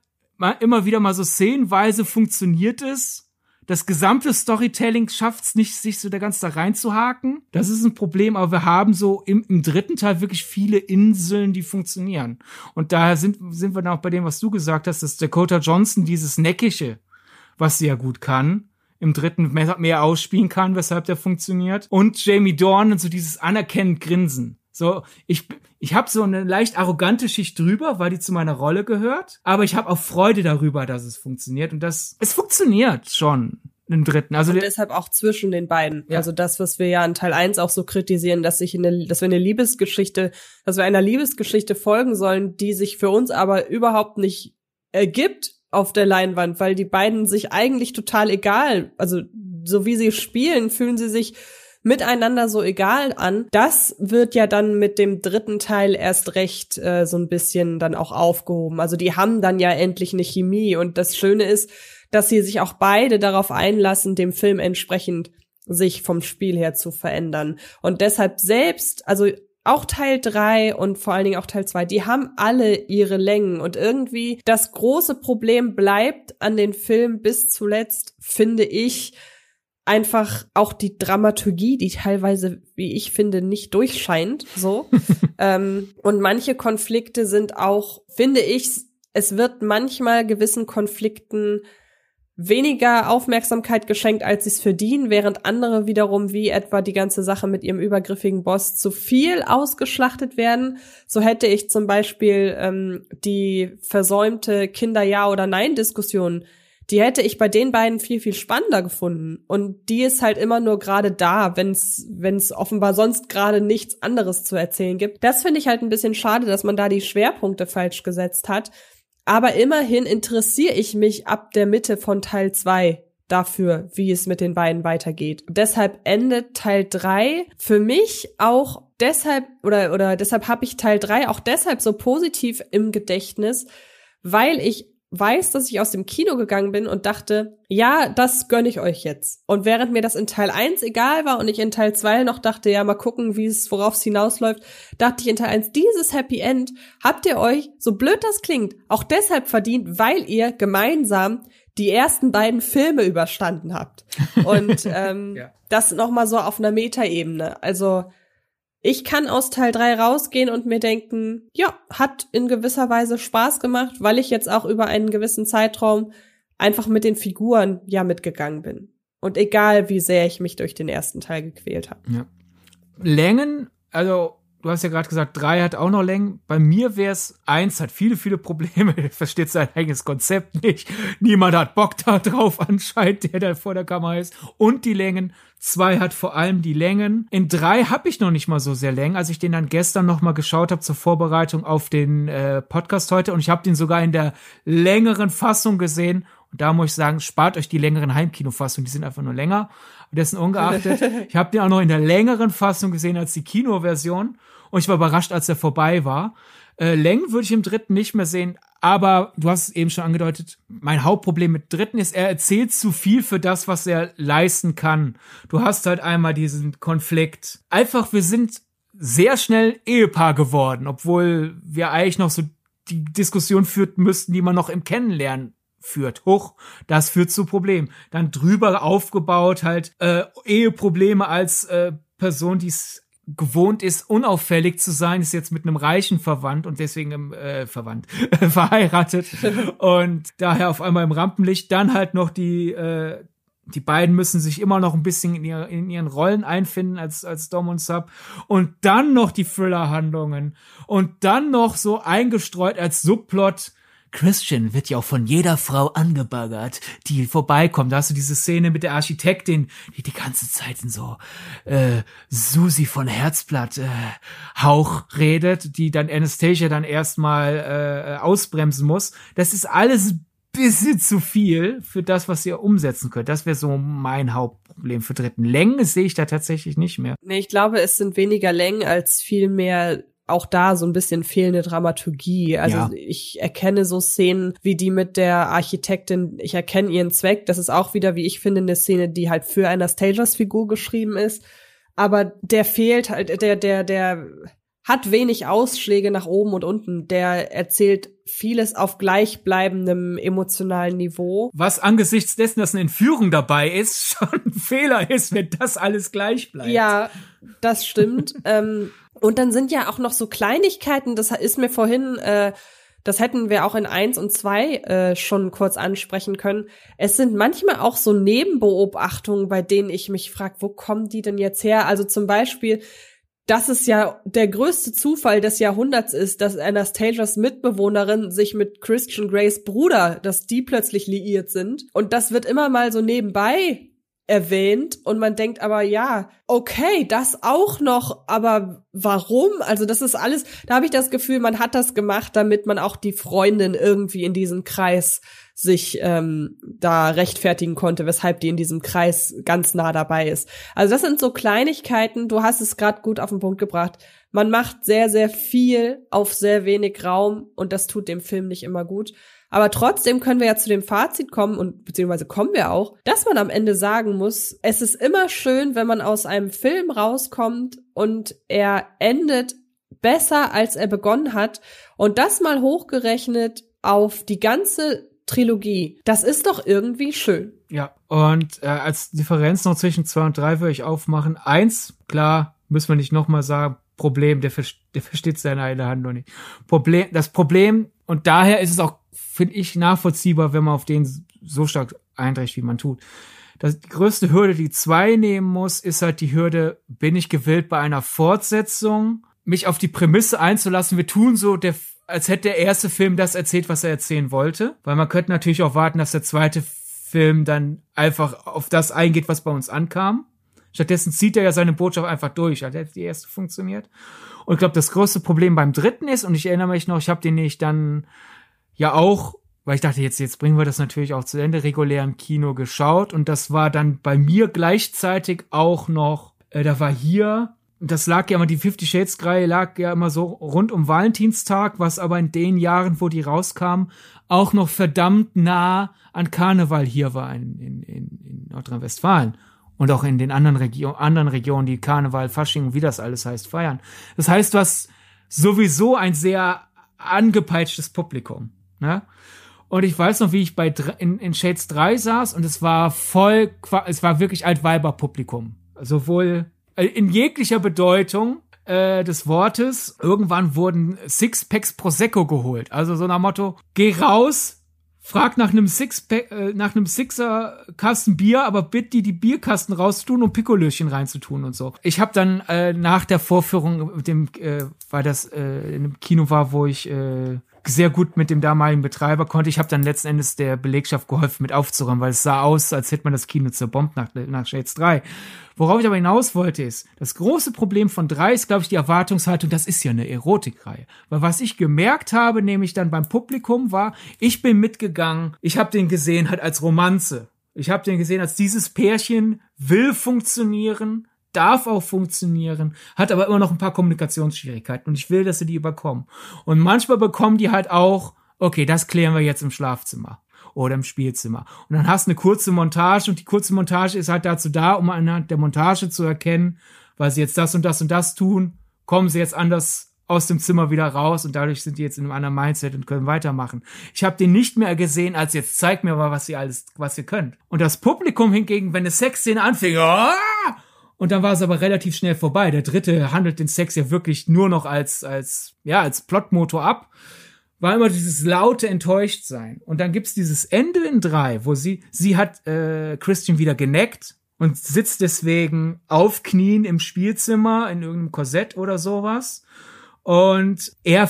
immer wieder mal so szenenweise funktioniert es. Das gesamte Storytelling schafft es nicht, sich so da ganz da reinzuhaken. Das ist ein Problem, aber wir haben so im, im dritten Teil wirklich viele Inseln, die funktionieren. Und daher sind, sind wir dann auch bei dem, was du gesagt hast, dass Dakota Johnson dieses Neckische, was sie ja gut kann, im dritten mehr, mehr ausspielen kann, weshalb der funktioniert. Und Jamie Dorn und so dieses anerkennend Grinsen. So, ich, ich habe so eine leicht arrogante Schicht drüber, weil die zu meiner Rolle gehört. Aber ich habe auch Freude darüber, dass es funktioniert. Und das, es funktioniert schon im dritten. Also und deshalb auch zwischen den beiden. Ja. Also das, was wir ja in Teil 1 auch so kritisieren, dass sich eine, dass wir eine Liebesgeschichte, dass wir einer Liebesgeschichte folgen sollen, die sich für uns aber überhaupt nicht ergibt auf der Leinwand, weil die beiden sich eigentlich total egal, also so wie sie spielen, fühlen sie sich miteinander so egal an. Das wird ja dann mit dem dritten Teil erst recht äh, so ein bisschen dann auch aufgehoben. Also die haben dann ja endlich eine Chemie und das Schöne ist, dass sie sich auch beide darauf einlassen, dem Film entsprechend sich vom Spiel her zu verändern. Und deshalb selbst, also auch Teil 3 und vor allen Dingen auch Teil 2, die haben alle ihre Längen und irgendwie das große Problem bleibt an den Film bis zuletzt, finde ich, einfach auch die Dramaturgie, die teilweise, wie ich finde, nicht durchscheint, so. ähm, und manche Konflikte sind auch, finde ich, es wird manchmal gewissen Konflikten weniger Aufmerksamkeit geschenkt, als sie es verdienen, während andere wiederum, wie etwa die ganze Sache mit ihrem übergriffigen Boss, zu viel ausgeschlachtet werden. So hätte ich zum Beispiel ähm, die versäumte Kinder-Ja- oder Nein-Diskussion, die hätte ich bei den beiden viel, viel spannender gefunden. Und die ist halt immer nur gerade da, wenn es offenbar sonst gerade nichts anderes zu erzählen gibt. Das finde ich halt ein bisschen schade, dass man da die Schwerpunkte falsch gesetzt hat Aber immerhin interessiere ich mich ab der Mitte von Teil zwei dafür, wie es mit den beiden weitergeht. Deshalb endet Teil drei für mich auch deshalb oder oder deshalb habe ich Teil drei auch deshalb so positiv im Gedächtnis, weil ich weiß, dass ich aus dem Kino gegangen bin und dachte, ja, das gönne ich euch jetzt. Und während mir das in Teil 1 egal war und ich in Teil 2 noch dachte, ja, mal gucken, wie es, worauf es hinausläuft, dachte ich in Teil 1, dieses Happy End habt ihr euch, so blöd das klingt, auch deshalb verdient, weil ihr gemeinsam die ersten beiden Filme überstanden habt. Und ähm, ja. das nochmal so auf einer Metaebene. Also ich kann aus Teil 3 rausgehen und mir denken, ja, hat in gewisser Weise Spaß gemacht, weil ich jetzt auch über einen gewissen Zeitraum einfach mit den Figuren ja mitgegangen bin. Und egal, wie sehr ich mich durch den ersten Teil gequält habe. Ja. Längen, also du hast ja gerade gesagt, drei hat auch noch Längen. Bei mir wäre es eins, hat viele, viele Probleme, versteht sein eigenes Konzept nicht. Niemand hat Bock da drauf anscheinend, der da vor der Kamera ist. Und die Längen. Zwei hat vor allem die Längen. In drei habe ich noch nicht mal so sehr Längen, als ich den dann gestern noch mal geschaut habe zur Vorbereitung auf den äh, Podcast heute. Und ich habe den sogar in der längeren Fassung gesehen. Und da muss ich sagen, spart euch die längeren Heimkinofassungen, die sind einfach nur länger. Und dessen ungeachtet, ich habe den auch noch in der längeren Fassung gesehen als die Kinoversion und ich war überrascht, als er vorbei war. Äh, Längen würde ich im dritten nicht mehr sehen, aber du hast es eben schon angedeutet, mein Hauptproblem mit dritten ist, er erzählt zu viel für das, was er leisten kann. Du hast halt einmal diesen Konflikt. Einfach, wir sind sehr schnell Ehepaar geworden, obwohl wir eigentlich noch so die Diskussion führen müssten, die man noch im Kennenlernen führt. Hoch, das führt zu Problemen. Dann drüber aufgebaut halt äh, Eheprobleme als äh, Person, die es gewohnt ist, unauffällig zu sein, ist jetzt mit einem Reichen verwandt und deswegen äh, verwandt, verheiratet und daher auf einmal im Rampenlicht. Dann halt noch die äh, die beiden müssen sich immer noch ein bisschen in, ihr, in ihren Rollen einfinden als, als Dom und Sub. Und dann noch die Thriller-Handlungen. Und dann noch so eingestreut als Subplot Christian wird ja auch von jeder Frau angebaggert, die vorbeikommt. Da hast du diese Szene mit der Architektin, die die ganze Zeit in so äh, Susi von Herzblatt äh, Hauch redet, die dann Anastasia dann erstmal äh, ausbremsen muss. Das ist alles bisschen zu viel für das, was ihr umsetzen könnt. Das wäre so mein Hauptproblem für dritten. Längen sehe ich da tatsächlich nicht mehr. Nee, ich glaube, es sind weniger Längen als viel mehr auch da so ein bisschen fehlende Dramaturgie. Also ja. ich erkenne so Szenen wie die mit der Architektin, ich erkenne ihren Zweck. Das ist auch wieder, wie ich finde, eine Szene, die halt für Anastasias Figur geschrieben ist. Aber der fehlt halt, der, der, der hat wenig Ausschläge nach oben und unten. Der erzählt vieles auf gleichbleibendem emotionalen Niveau. Was angesichts dessen, dass eine Entführung dabei ist, schon ein Fehler ist, wenn das alles gleich bleibt. Ja, das stimmt. ähm, und dann sind ja auch noch so Kleinigkeiten, das ist mir vorhin, äh, das hätten wir auch in eins und zwei äh, schon kurz ansprechen können. Es sind manchmal auch so Nebenbeobachtungen, bei denen ich mich frage, wo kommen die denn jetzt her? Also zum Beispiel, dass es ja der größte Zufall des Jahrhunderts ist, dass Anastasias Mitbewohnerin sich mit Christian Grays Bruder, dass die plötzlich liiert sind. Und das wird immer mal so nebenbei erwähnt und man denkt aber ja, okay, das auch noch, aber warum? Also das ist alles, da habe ich das Gefühl, man hat das gemacht, damit man auch die Freundin irgendwie in diesen Kreis sich ähm, da rechtfertigen konnte, weshalb die in diesem Kreis ganz nah dabei ist. Also das sind so Kleinigkeiten, du hast es gerade gut auf den Punkt gebracht. Man macht sehr, sehr viel auf sehr wenig Raum und das tut dem Film nicht immer gut. Aber trotzdem können wir ja zu dem Fazit kommen und beziehungsweise kommen wir auch, dass man am Ende sagen muss, es ist immer schön, wenn man aus einem Film rauskommt und er endet besser, als er begonnen hat. Und das mal hochgerechnet auf die ganze Trilogie. Das ist doch irgendwie schön. Ja, und äh, als Differenz noch zwischen zwei und drei würde ich aufmachen. Eins, klar, müssen wir nicht nochmal sagen, Problem, der, der versteht seine eine Hand noch nicht. Problem, das Problem, und daher ist es auch finde ich nachvollziehbar, wenn man auf den so stark einträgt, wie man tut. Das, die größte Hürde, die zwei nehmen muss, ist halt die Hürde, bin ich gewillt bei einer Fortsetzung, mich auf die Prämisse einzulassen. Wir tun so, der, als hätte der erste Film das erzählt, was er erzählen wollte. Weil man könnte natürlich auch warten, dass der zweite Film dann einfach auf das eingeht, was bei uns ankam. Stattdessen zieht er ja seine Botschaft einfach durch. Hat die erste funktioniert. Und ich glaube, das größte Problem beim dritten ist, und ich erinnere mich noch, ich habe den nicht dann ja auch, weil ich dachte, jetzt, jetzt bringen wir das natürlich auch zu Ende, regulär im Kino geschaut. Und das war dann bei mir gleichzeitig auch noch, äh, da war hier das lag ja immer, die Fifty Shades Reihe lag ja immer so rund um Valentinstag, was aber in den Jahren, wo die rauskam, auch noch verdammt nah an Karneval hier war in, in, in Nordrhein-Westfalen und auch in den anderen, Regio anderen Regionen, die Karneval, Fasching, wie das alles heißt, feiern. Das heißt, hast sowieso ein sehr angepeitschtes Publikum. Ne? Und ich weiß noch, wie ich bei in, in Shades 3 saß und es war voll, es war wirklich Altweiber-Publikum. Sowohl äh, in jeglicher Bedeutung äh, des Wortes. Irgendwann wurden Sixpacks Prosecco geholt. Also so nach Motto, geh raus, frag nach einem Sixpack, äh, nach einem Sixer Kasten Bier, aber bitte die die Bierkasten rauszutun und Pikolöchen reinzutun und so. Ich habe dann äh, nach der Vorführung dem, äh, weil das äh, in einem Kino war, wo ich äh, sehr gut mit dem damaligen Betreiber konnte. Ich habe dann letzten Endes der Belegschaft geholfen, mit aufzuräumen, weil es sah aus, als hätte man das Kino zerbombt nach, nach Shades 3. Worauf ich aber hinaus wollte ist, das große Problem von 3 ist, glaube ich, die Erwartungshaltung, das ist ja eine Erotikreihe. Weil was ich gemerkt habe, nämlich dann beim Publikum, war, ich bin mitgegangen, ich habe den gesehen halt als Romanze. Ich habe den gesehen als dieses Pärchen will funktionieren, darf auch funktionieren, hat aber immer noch ein paar Kommunikationsschwierigkeiten und ich will, dass sie die überkommen. Und manchmal bekommen die halt auch, okay, das klären wir jetzt im Schlafzimmer oder im Spielzimmer. Und dann hast du eine kurze Montage und die kurze Montage ist halt dazu da, um anhand der Montage zu erkennen, weil sie jetzt das und das und das tun, kommen sie jetzt anders aus dem Zimmer wieder raus und dadurch sind die jetzt in einem anderen Mindset und können weitermachen. Ich habe den nicht mehr gesehen, als jetzt zeigt mir mal, was ihr alles, was ihr könnt. Und das Publikum hingegen, wenn eine Sexszene anfing, oh! Und dann war es aber relativ schnell vorbei. Der dritte handelt den Sex ja wirklich nur noch als, als, ja, als Plotmotor ab. War immer dieses laute Enttäuschtsein. Und dann gibt's dieses Ende in drei, wo sie, sie hat äh, Christian wieder geneckt und sitzt deswegen auf Knien im Spielzimmer in irgendeinem Korsett oder sowas. Und er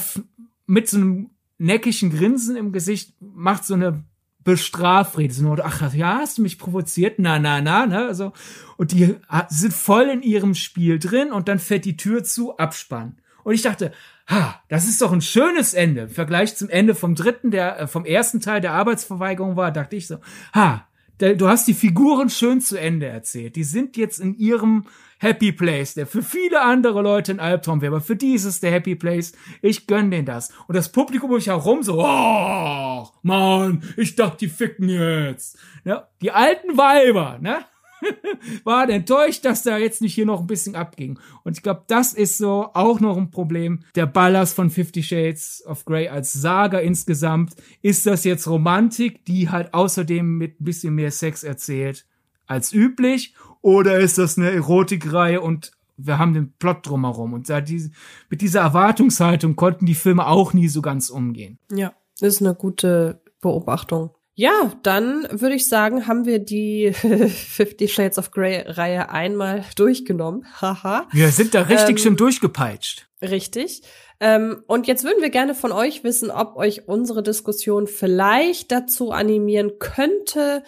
mit so einem neckigen Grinsen im Gesicht macht so eine Bestrafrede. So, ach ja, hast du mich provoziert? Na, na, na, ne? Also, und die sind voll in ihrem Spiel drin und dann fällt die Tür zu, Abspann. Und ich dachte, ha, das ist doch ein schönes Ende. Im Vergleich zum Ende vom dritten, der, äh, vom ersten Teil der Arbeitsverweigerung war, dachte ich so, ha, du hast die Figuren schön zu Ende erzählt. Die sind jetzt in ihrem Happy Place, der für viele andere Leute ein Albtraum wäre, aber für die ist es der Happy Place. Ich gönn denen das. Und das Publikum um mich herum so, oh, Mann, ich dachte, die ficken jetzt. Ja, die alten Weiber, ne? waren enttäuscht, dass da jetzt nicht hier noch ein bisschen abging. Und ich glaube, das ist so auch noch ein Problem. Der Ballast von Fifty Shades of Grey als Saga insgesamt. Ist das jetzt Romantik, die halt außerdem mit ein bisschen mehr Sex erzählt als üblich? Oder ist das eine Erotikreihe und wir haben den Plot drumherum? Und diese, mit dieser Erwartungshaltung konnten die Filme auch nie so ganz umgehen. Ja, das ist eine gute Beobachtung. Ja, dann würde ich sagen, haben wir die Fifty Shades of Grey Reihe einmal durchgenommen. Haha. wir sind da richtig ähm, schön durchgepeitscht. Richtig. Ähm, und jetzt würden wir gerne von euch wissen, ob euch unsere Diskussion vielleicht dazu animieren könnte,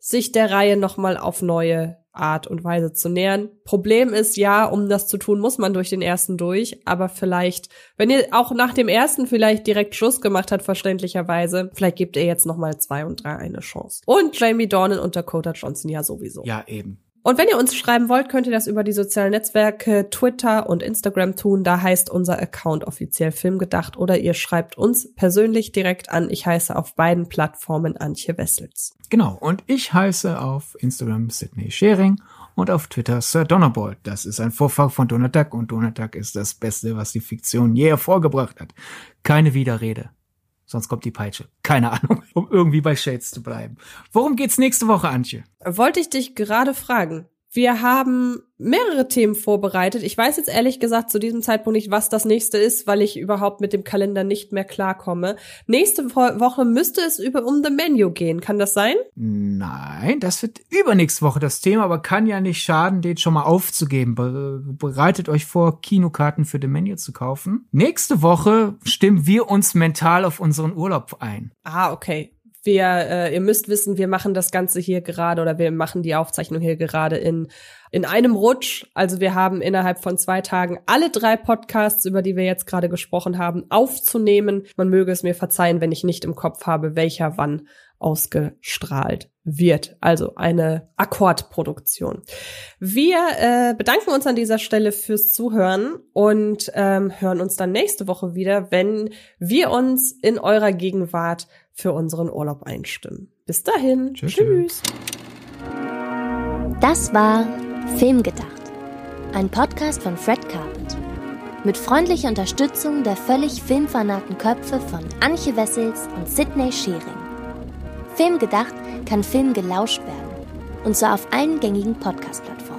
sich der Reihe nochmal auf neue Art und Weise zu nähern. Problem ist, ja, um das zu tun, muss man durch den ersten durch, aber vielleicht, wenn ihr auch nach dem ersten vielleicht direkt Schluss gemacht habt, verständlicherweise, vielleicht gebt ihr jetzt nochmal zwei und drei eine Chance. Und Jamie Dornan und Dakota Johnson ja sowieso. Ja, eben. Und wenn ihr uns schreiben wollt, könnt ihr das über die sozialen Netzwerke Twitter und Instagram tun. Da heißt unser Account offiziell Filmgedacht oder ihr schreibt uns persönlich direkt an. Ich heiße auf beiden Plattformen Antje Wessels. Genau. Und ich heiße auf Instagram Sydney Schering und auf Twitter Sir Donnerbolt. Das ist ein Vorfall von Donald Duck und Donald Duck ist das Beste, was die Fiktion je hervorgebracht hat. Keine Widerrede. Sonst kommt die Peitsche. Keine Ahnung, um irgendwie bei Shades zu bleiben. Worum geht's nächste Woche, Antje? Wollte ich dich gerade fragen. Wir haben mehrere Themen vorbereitet. Ich weiß jetzt ehrlich gesagt zu diesem Zeitpunkt nicht, was das nächste ist, weil ich überhaupt mit dem Kalender nicht mehr klarkomme. Nächste Woche müsste es über um The Menu gehen. Kann das sein? Nein, das wird übernächste Woche das Thema, aber kann ja nicht schaden, den schon mal aufzugeben. bereitet euch vor, Kinokarten für The Menu zu kaufen. Nächste Woche stimmen wir uns mental auf unseren Urlaub ein. Ah, okay Wir, äh, ihr müsst wissen, wir machen das Ganze hier gerade oder wir machen die Aufzeichnung hier gerade in in einem Rutsch. Also wir haben innerhalb von zwei Tagen alle drei Podcasts, über die wir jetzt gerade gesprochen haben, aufzunehmen. Man möge es mir verzeihen, wenn ich nicht im Kopf habe, welcher wann ausgestrahlt wird. Also eine Akkordproduktion. Wir äh, bedanken uns an dieser Stelle fürs Zuhören und ähm, hören uns dann nächste Woche wieder, wenn wir uns in eurer Gegenwart für unseren Urlaub einstimmen. Bis dahin. Tschüss. Tschüss. Das war Filmgedacht. Ein Podcast von Fred Carpet. Mit freundlicher Unterstützung der völlig filmfanaten Köpfe von Anche Wessels und Sidney Schering. Film gedacht kann Film gelauscht werden. Und zwar auf allen gängigen Podcast-Plattformen.